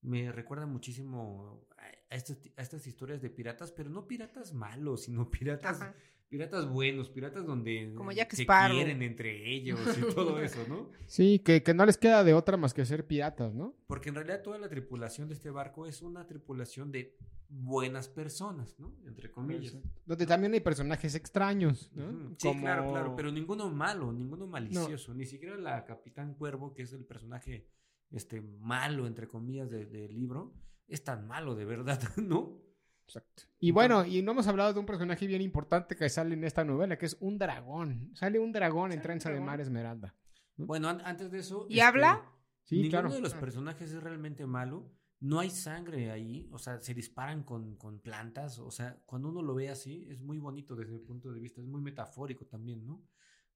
me recuerda muchísimo a, estas, a estas historias de piratas, pero no piratas malos, sino piratas, Ajá. piratas buenos, piratas donde Como Jack se Sparrow. quieren entre ellos y todo eso, ¿no? Sí, que, que no les queda de otra más que ser piratas, ¿no? Porque en realidad toda la tripulación de este barco es una tripulación de buenas personas, ¿no? Entre comillas. Donde también hay personajes extraños, ¿no? Sí, Como- claro, claro, pero ninguno malo, ninguno malicioso, ni siquiera la Capitán Cuervo, que es el personaje este malo, entre comillas, de- del libro, es tan malo de verdad, ¿no? Exacto. Y bueno, y no hemos hablado de un personaje bien importante que sale en esta novela, que es un dragón. Sale un dragón en Trenza de. Mar Esmeralda. Bueno, an- antes de eso... ¿Y este, habla? Sí, ninguno claro. de los Ah. personajes es realmente malo. No hay sangre ahí, o sea, se disparan con, con plantas, o sea, cuando uno lo ve así, es muy bonito desde mi punto de vista, es muy metafórico también, ¿no?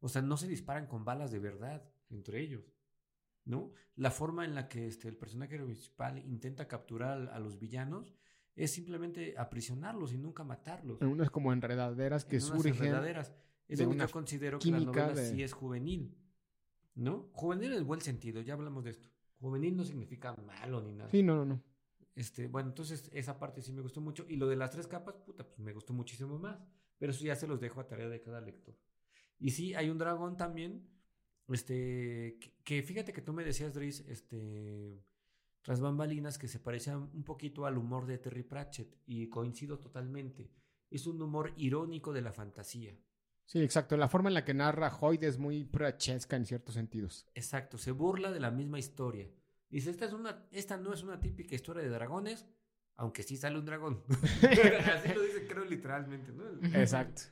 O sea, no se disparan con balas de verdad entre ellos, ¿no? La forma en la que este, el personaje principal intenta capturar a los villanos es simplemente aprisionarlos y nunca matarlos. En unas como enredaderas que en unas surgen. enredaderas. Es de donde yo considero que la novela de- sí es juvenil, ¿no? Juvenil en buen sentido, ya hablamos de esto. Juvenil no significa malo ni nada. Sí, no, no, no. Este, bueno, entonces esa parte sí me gustó mucho. Y lo de las tres capas, puta, pues me gustó muchísimo más. Pero eso ya se los dejo a tarea de cada lector. Y sí, hay un dragón también. Este, que, que fíjate que tú me decías, Dries, este, tras bambalinas, que se parecía un poquito al humor de Terry Pratchett. Y coincido totalmente. Es un humor irónico de la fantasía. Sí, exacto. La forma en la que narra Hoyt es muy prachesca en ciertos sentidos. Exacto, se burla de la misma historia. Dice, esta, es una, esta no es una típica historia de dragones, aunque sí sale un dragón. Así lo dice, creo, literalmente, ¿no? Exacto.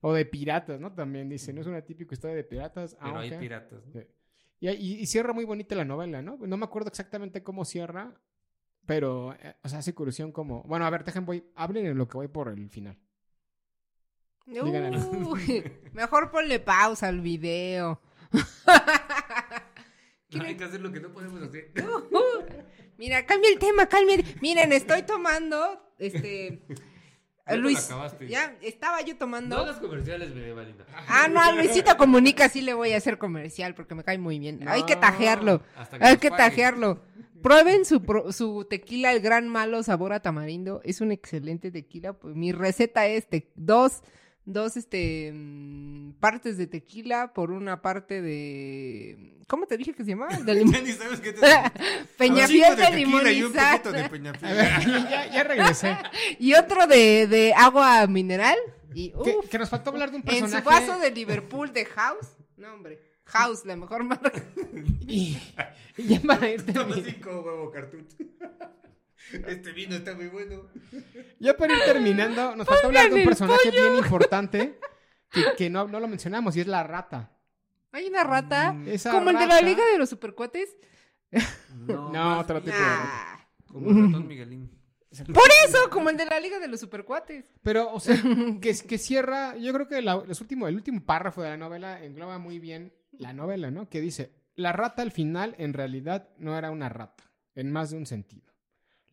O de piratas, ¿no? También dice, no es una típica historia de piratas, Pero hay aunque... piratas, ¿no? Y- y cierra muy bonita la novela, ¿no? No me acuerdo exactamente cómo cierra, pero, eh, o sea, hace curiosidad como... Bueno, a ver, dejen, voy, hablen en lo que voy por el final. Uy, mejor ponle pausa al video. No hay que hacer lo que no podemos hacer. Mira, cambia el tema, cambia. el- Miren, estoy tomando, este, Ya lo Luis. Ya estaba yo tomando. No hagas comerciales, Medevalina. Ah, no, a Luisito Comunica sí le voy a hacer comercial porque me cae muy bien. Hay que tajearlo. Hasta Hay que pague. tajearlo. Prueben su, su tequila, el gran malo sabor a tamarindo. Es un excelente tequila. Pues, mi receta es te- dos, dos este, mm, partes de tequila por una parte de... ¿Cómo te dije que se llamaba? De lim- Ya ni sabes qué te Peñafiel de de peñafiel. A ver, ya, ya regresé. Y otro de, de agua mineral. Y que, uf, que nos faltó hablar de un en personaje... su vaso de Liverpool de House. No, hombre. House, la mejor marca. Y, y ya para ir Toma cinco huevo cartucho. Este vino está muy bueno. Ya para ir terminando, nos falta hablar de un personaje bien importante que, que no, no lo mencionamos y es la rata. Hay una rata. Mm, Esa como el de la Liga de los Supercuates. No, No, otro de Ah. Como el ratón Miguelín. Por eso, como el de la Liga de los Supercuates. Pero, o sea, que, que cierra, yo creo que la- los últimos, el último párrafo de la novela engloba muy bien la novela, ¿no? Que dice, la rata al final en realidad no era una rata, en más de un sentido.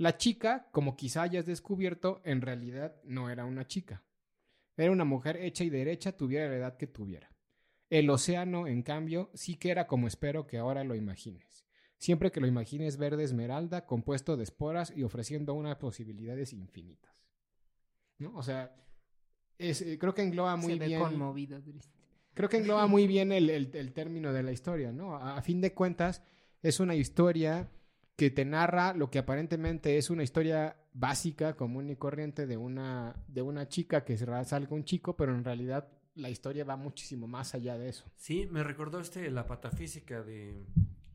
La chica, como quizá hayas descubierto, en realidad no era una chica. Era una mujer hecha y derecha, tuviera la edad que tuviera. El océano, en cambio, sí que era como espero que ahora lo imagines. Siempre que lo imagines verde esmeralda, compuesto de esporas y ofreciendo unas posibilidades infinitas. ¿No? O sea, es, eh, creo que engloba muy Se ve bien. conmovido. Creo que engloba muy bien el, el- el término de la historia, ¿no? A, a fin de cuentas, es una historia que te narra lo que aparentemente es una historia básica, común y corriente de una, de una chica que salga un chico, pero en realidad la historia va muchísimo más allá de eso. Sí, me recordó este la patafísica de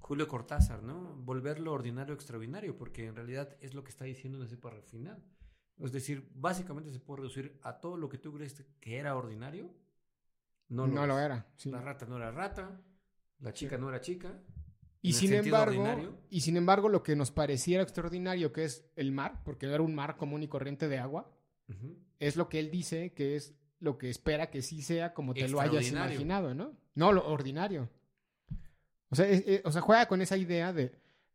Julio Cortázar, ¿no? Volver lo ordinario extraordinario, porque en realidad es lo que está diciendo en ese párrafo final. Es decir, básicamente se puede reducir a todo lo que tú crees que era ordinario. No, No, lo, lo es. era. sí. La rata no era rata, la chica no era chica. Y sin embargo, ordinario. y sin embargo, lo que nos pareciera extraordinario, que es el mar, porque era un mar común y corriente de agua, es lo que él dice que es lo que espera que sí sea como te lo hayas imaginado, ¿no? No, lo ordinario. O sea, es- es- o sea, juega con esa idea de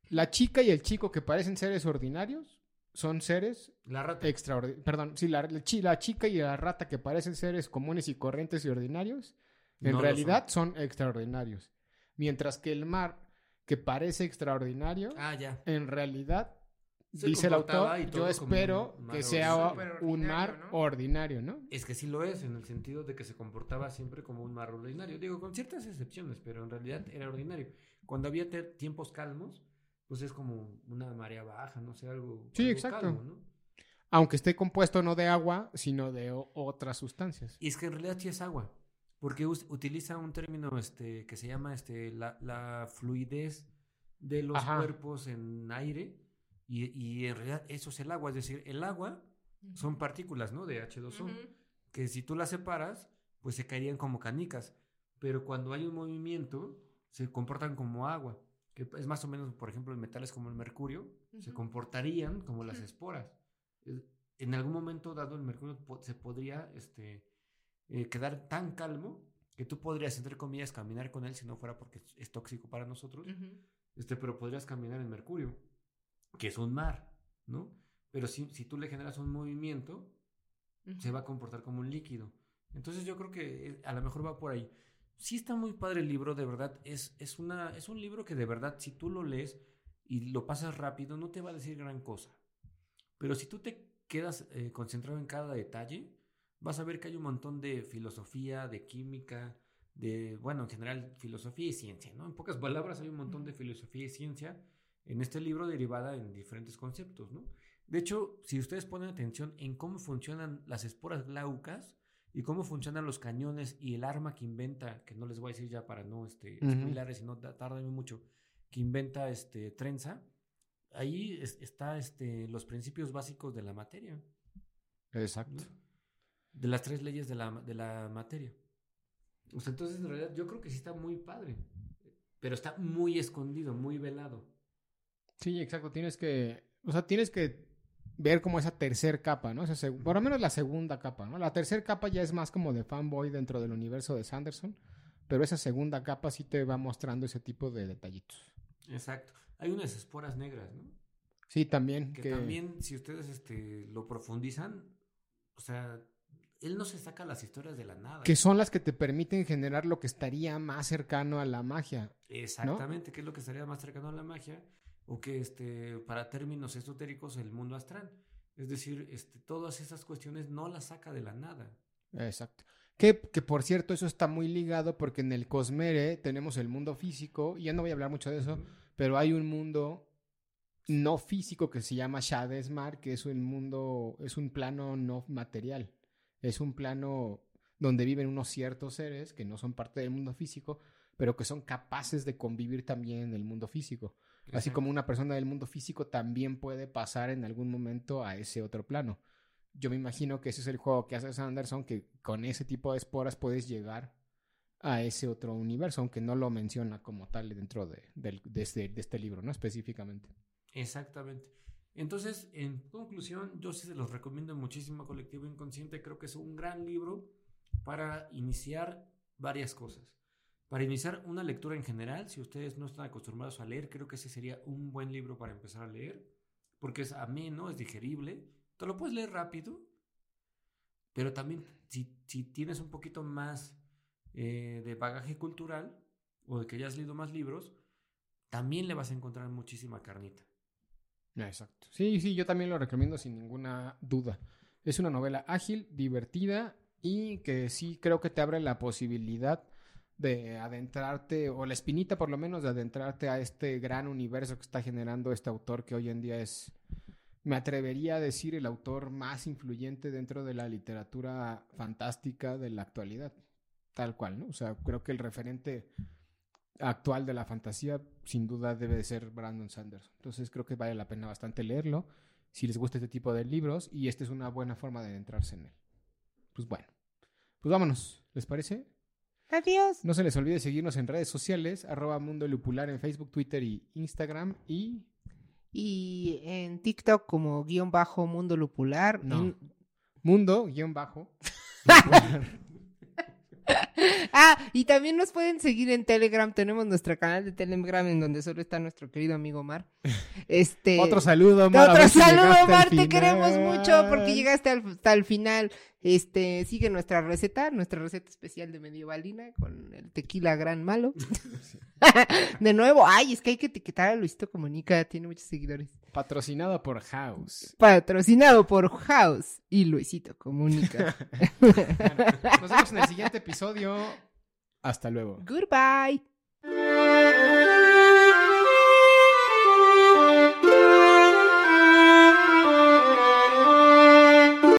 la chica y el chico que parecen seres ordinarios son seres La rata. extraordinarios. Perdón, sí, la, la chi- la chica y la rata que parecen seres comunes y corrientes y ordinarios, en No realidad son. extraordinarios. Mientras que el mar, que parece extraordinario, Ah, ya. en realidad, Se dice el autor, yo espero que sea un mar ordinario, ¿no? Es que sí lo es, en el sentido de que se comportaba siempre como un mar ordinario. Digo, con ciertas excepciones, pero en realidad era ordinario. Cuando había tiempos calmos, pues es como una marea baja, no sé, algo. Sí, algo exacto. calmo, ¿no? Aunque esté compuesto no de agua, sino de otras sustancias. Y es que en realidad sí es agua, porque utiliza un término este, que se llama este, la, la fluidez de los Ajá. cuerpos en aire, y, y en realidad eso es el agua, es decir, el agua son partículas, ¿no? De H2O. Ujú. que si tú las separas, pues se caerían como canicas. Pero cuando hay un movimiento, se comportan como agua. Que es más o menos, por ejemplo, en metales como el mercurio, se Ujú. comportarían como las esporas. En algún momento dado, el mercurio se podría este, eh, quedar tan calmo que tú podrías, entre comillas, caminar con él si no fuera porque es- tóxico para nosotros. Ujú. Este, pero podrías caminar en Mercurio, que es un mar, ¿no? Pero si, si tú le generas un movimiento, se va a comportar como un líquido. Entonces yo creo que eh, a lo mejor va por ahí. Sí está muy padre el libro, de verdad. Es, es, una, es un libro que de verdad, si tú lo lees y lo pasas rápido, no te va a decir gran cosa. Pero si tú te quedas eh, concentrado en cada detalle, vas a ver que hay un montón de filosofía, de química, de, bueno, en general, filosofía y ciencia, ¿no? En pocas palabras, hay un montón de filosofía y ciencia en este libro derivada en diferentes conceptos, ¿no? De hecho, si ustedes ponen atención en cómo funcionan las esporas glaucas y cómo funcionan los cañones y el arma que inventa, que no les voy a decir ya para no este, Ujú. spoilarles y no ta- tardarme mucho, que inventa este Trenza, ahí es- está este, los principios básicos de la materia, Exacto. ¿no? De las tres leyes de la, de la materia. O sea, entonces, en realidad, yo creo que sí está muy padre, pero está muy escondido, muy velado. Sí, exacto. Tienes que, o sea, tienes que ver como esa tercer capa, ¿no? Seg- por lo menos la segunda capa, ¿no? La tercera capa ya es más como de fanboy dentro del universo de Sanderson, pero esa segunda capa sí te va mostrando ese tipo de detallitos. Exacto. Hay unas esporas negras, ¿no? Sí, también. Que, que- también, si ustedes este, lo profundizan, o sea, él no se saca las historias de la nada. que son las que te permiten generar lo que estaría más cercano a la magia. Exactamente, que es lo que estaría más cercano a la magia, o que este, para términos esotéricos, el mundo astral. Es decir, este, todas esas cuestiones no las saca de la nada. Exacto. Que, que por cierto, eso está muy ligado porque en el Cosmere tenemos el mundo físico, y ya no voy a hablar mucho de eso, pero hay un mundo no físico que se llama Shadesmar, que es un mundo, es un plano no material. Es un plano donde viven unos ciertos seres que no son parte del mundo físico, pero que son capaces de convivir también en el mundo físico. Así como una persona del mundo físico también puede pasar en algún momento a ese otro plano. Yo me imagino que ese es el juego que hace Sanderson, que con ese tipo de esporas puedes llegar a ese otro universo, aunque no lo menciona como tal dentro de, de este, de este libro, ¿no? Específicamente. Exactamente. Entonces, en conclusión, yo sí se los recomiendo muchísimo a Colectivo Inconsciente. Creo que es un gran libro para iniciar varias cosas. Para iniciar una lectura en general, si ustedes no están acostumbrados a leer, creo que ese sería un buen libro para empezar a leer, porque es ameno, es digerible, te lo puedes leer rápido, pero también si, si tienes un poquito más eh, de bagaje cultural o de que hayas leído más libros, también le vas a encontrar muchísima carnita. Exacto. Sí, sí, yo también lo recomiendo sin ninguna duda. Es una novela ágil, divertida y que sí creo que te abre la posibilidad de adentrarte, o la espinita por lo menos, de adentrarte a este gran universo que está generando este autor que hoy en día es, me atrevería a decir, el autor más influyente dentro de la literatura fantástica de la actualidad. Tal cual, ¿no? O sea, creo que el referente actual de la fantasía sin duda debe de ser Brandon Sanders. Entonces creo que vale la pena bastante leerlo si les gusta este tipo de libros y esta es una buena forma de adentrarse en él. Pues bueno, pues vámonos, ¿les parece? Adiós. No se les olvide seguirnos en redes sociales, arroba Mundo Lupular en Facebook, Twitter y Instagram y... Y en TikTok como guion bajo mundo lupular. No. En- Mundo, guion bajo. Ah, y también nos pueden seguir en Telegram. Tenemos nuestro canal de Telegram en donde solo está nuestro querido amigo Omar. Este. Otro saludo, Omar. a Otro saludo, Omar. Te queremos mucho porque llegaste hasta el final. Este, sigue nuestra receta, nuestra receta especial de medievalina con el tequila gran malo. de nuevo, ay, es que hay que etiquetar a Luisito Comunica, tiene muchos seguidores. Patrocinado por House. Patrocinado por House y Luisito Comunica. Nos vemos en el siguiente episodio. Hasta luego. Goodbye.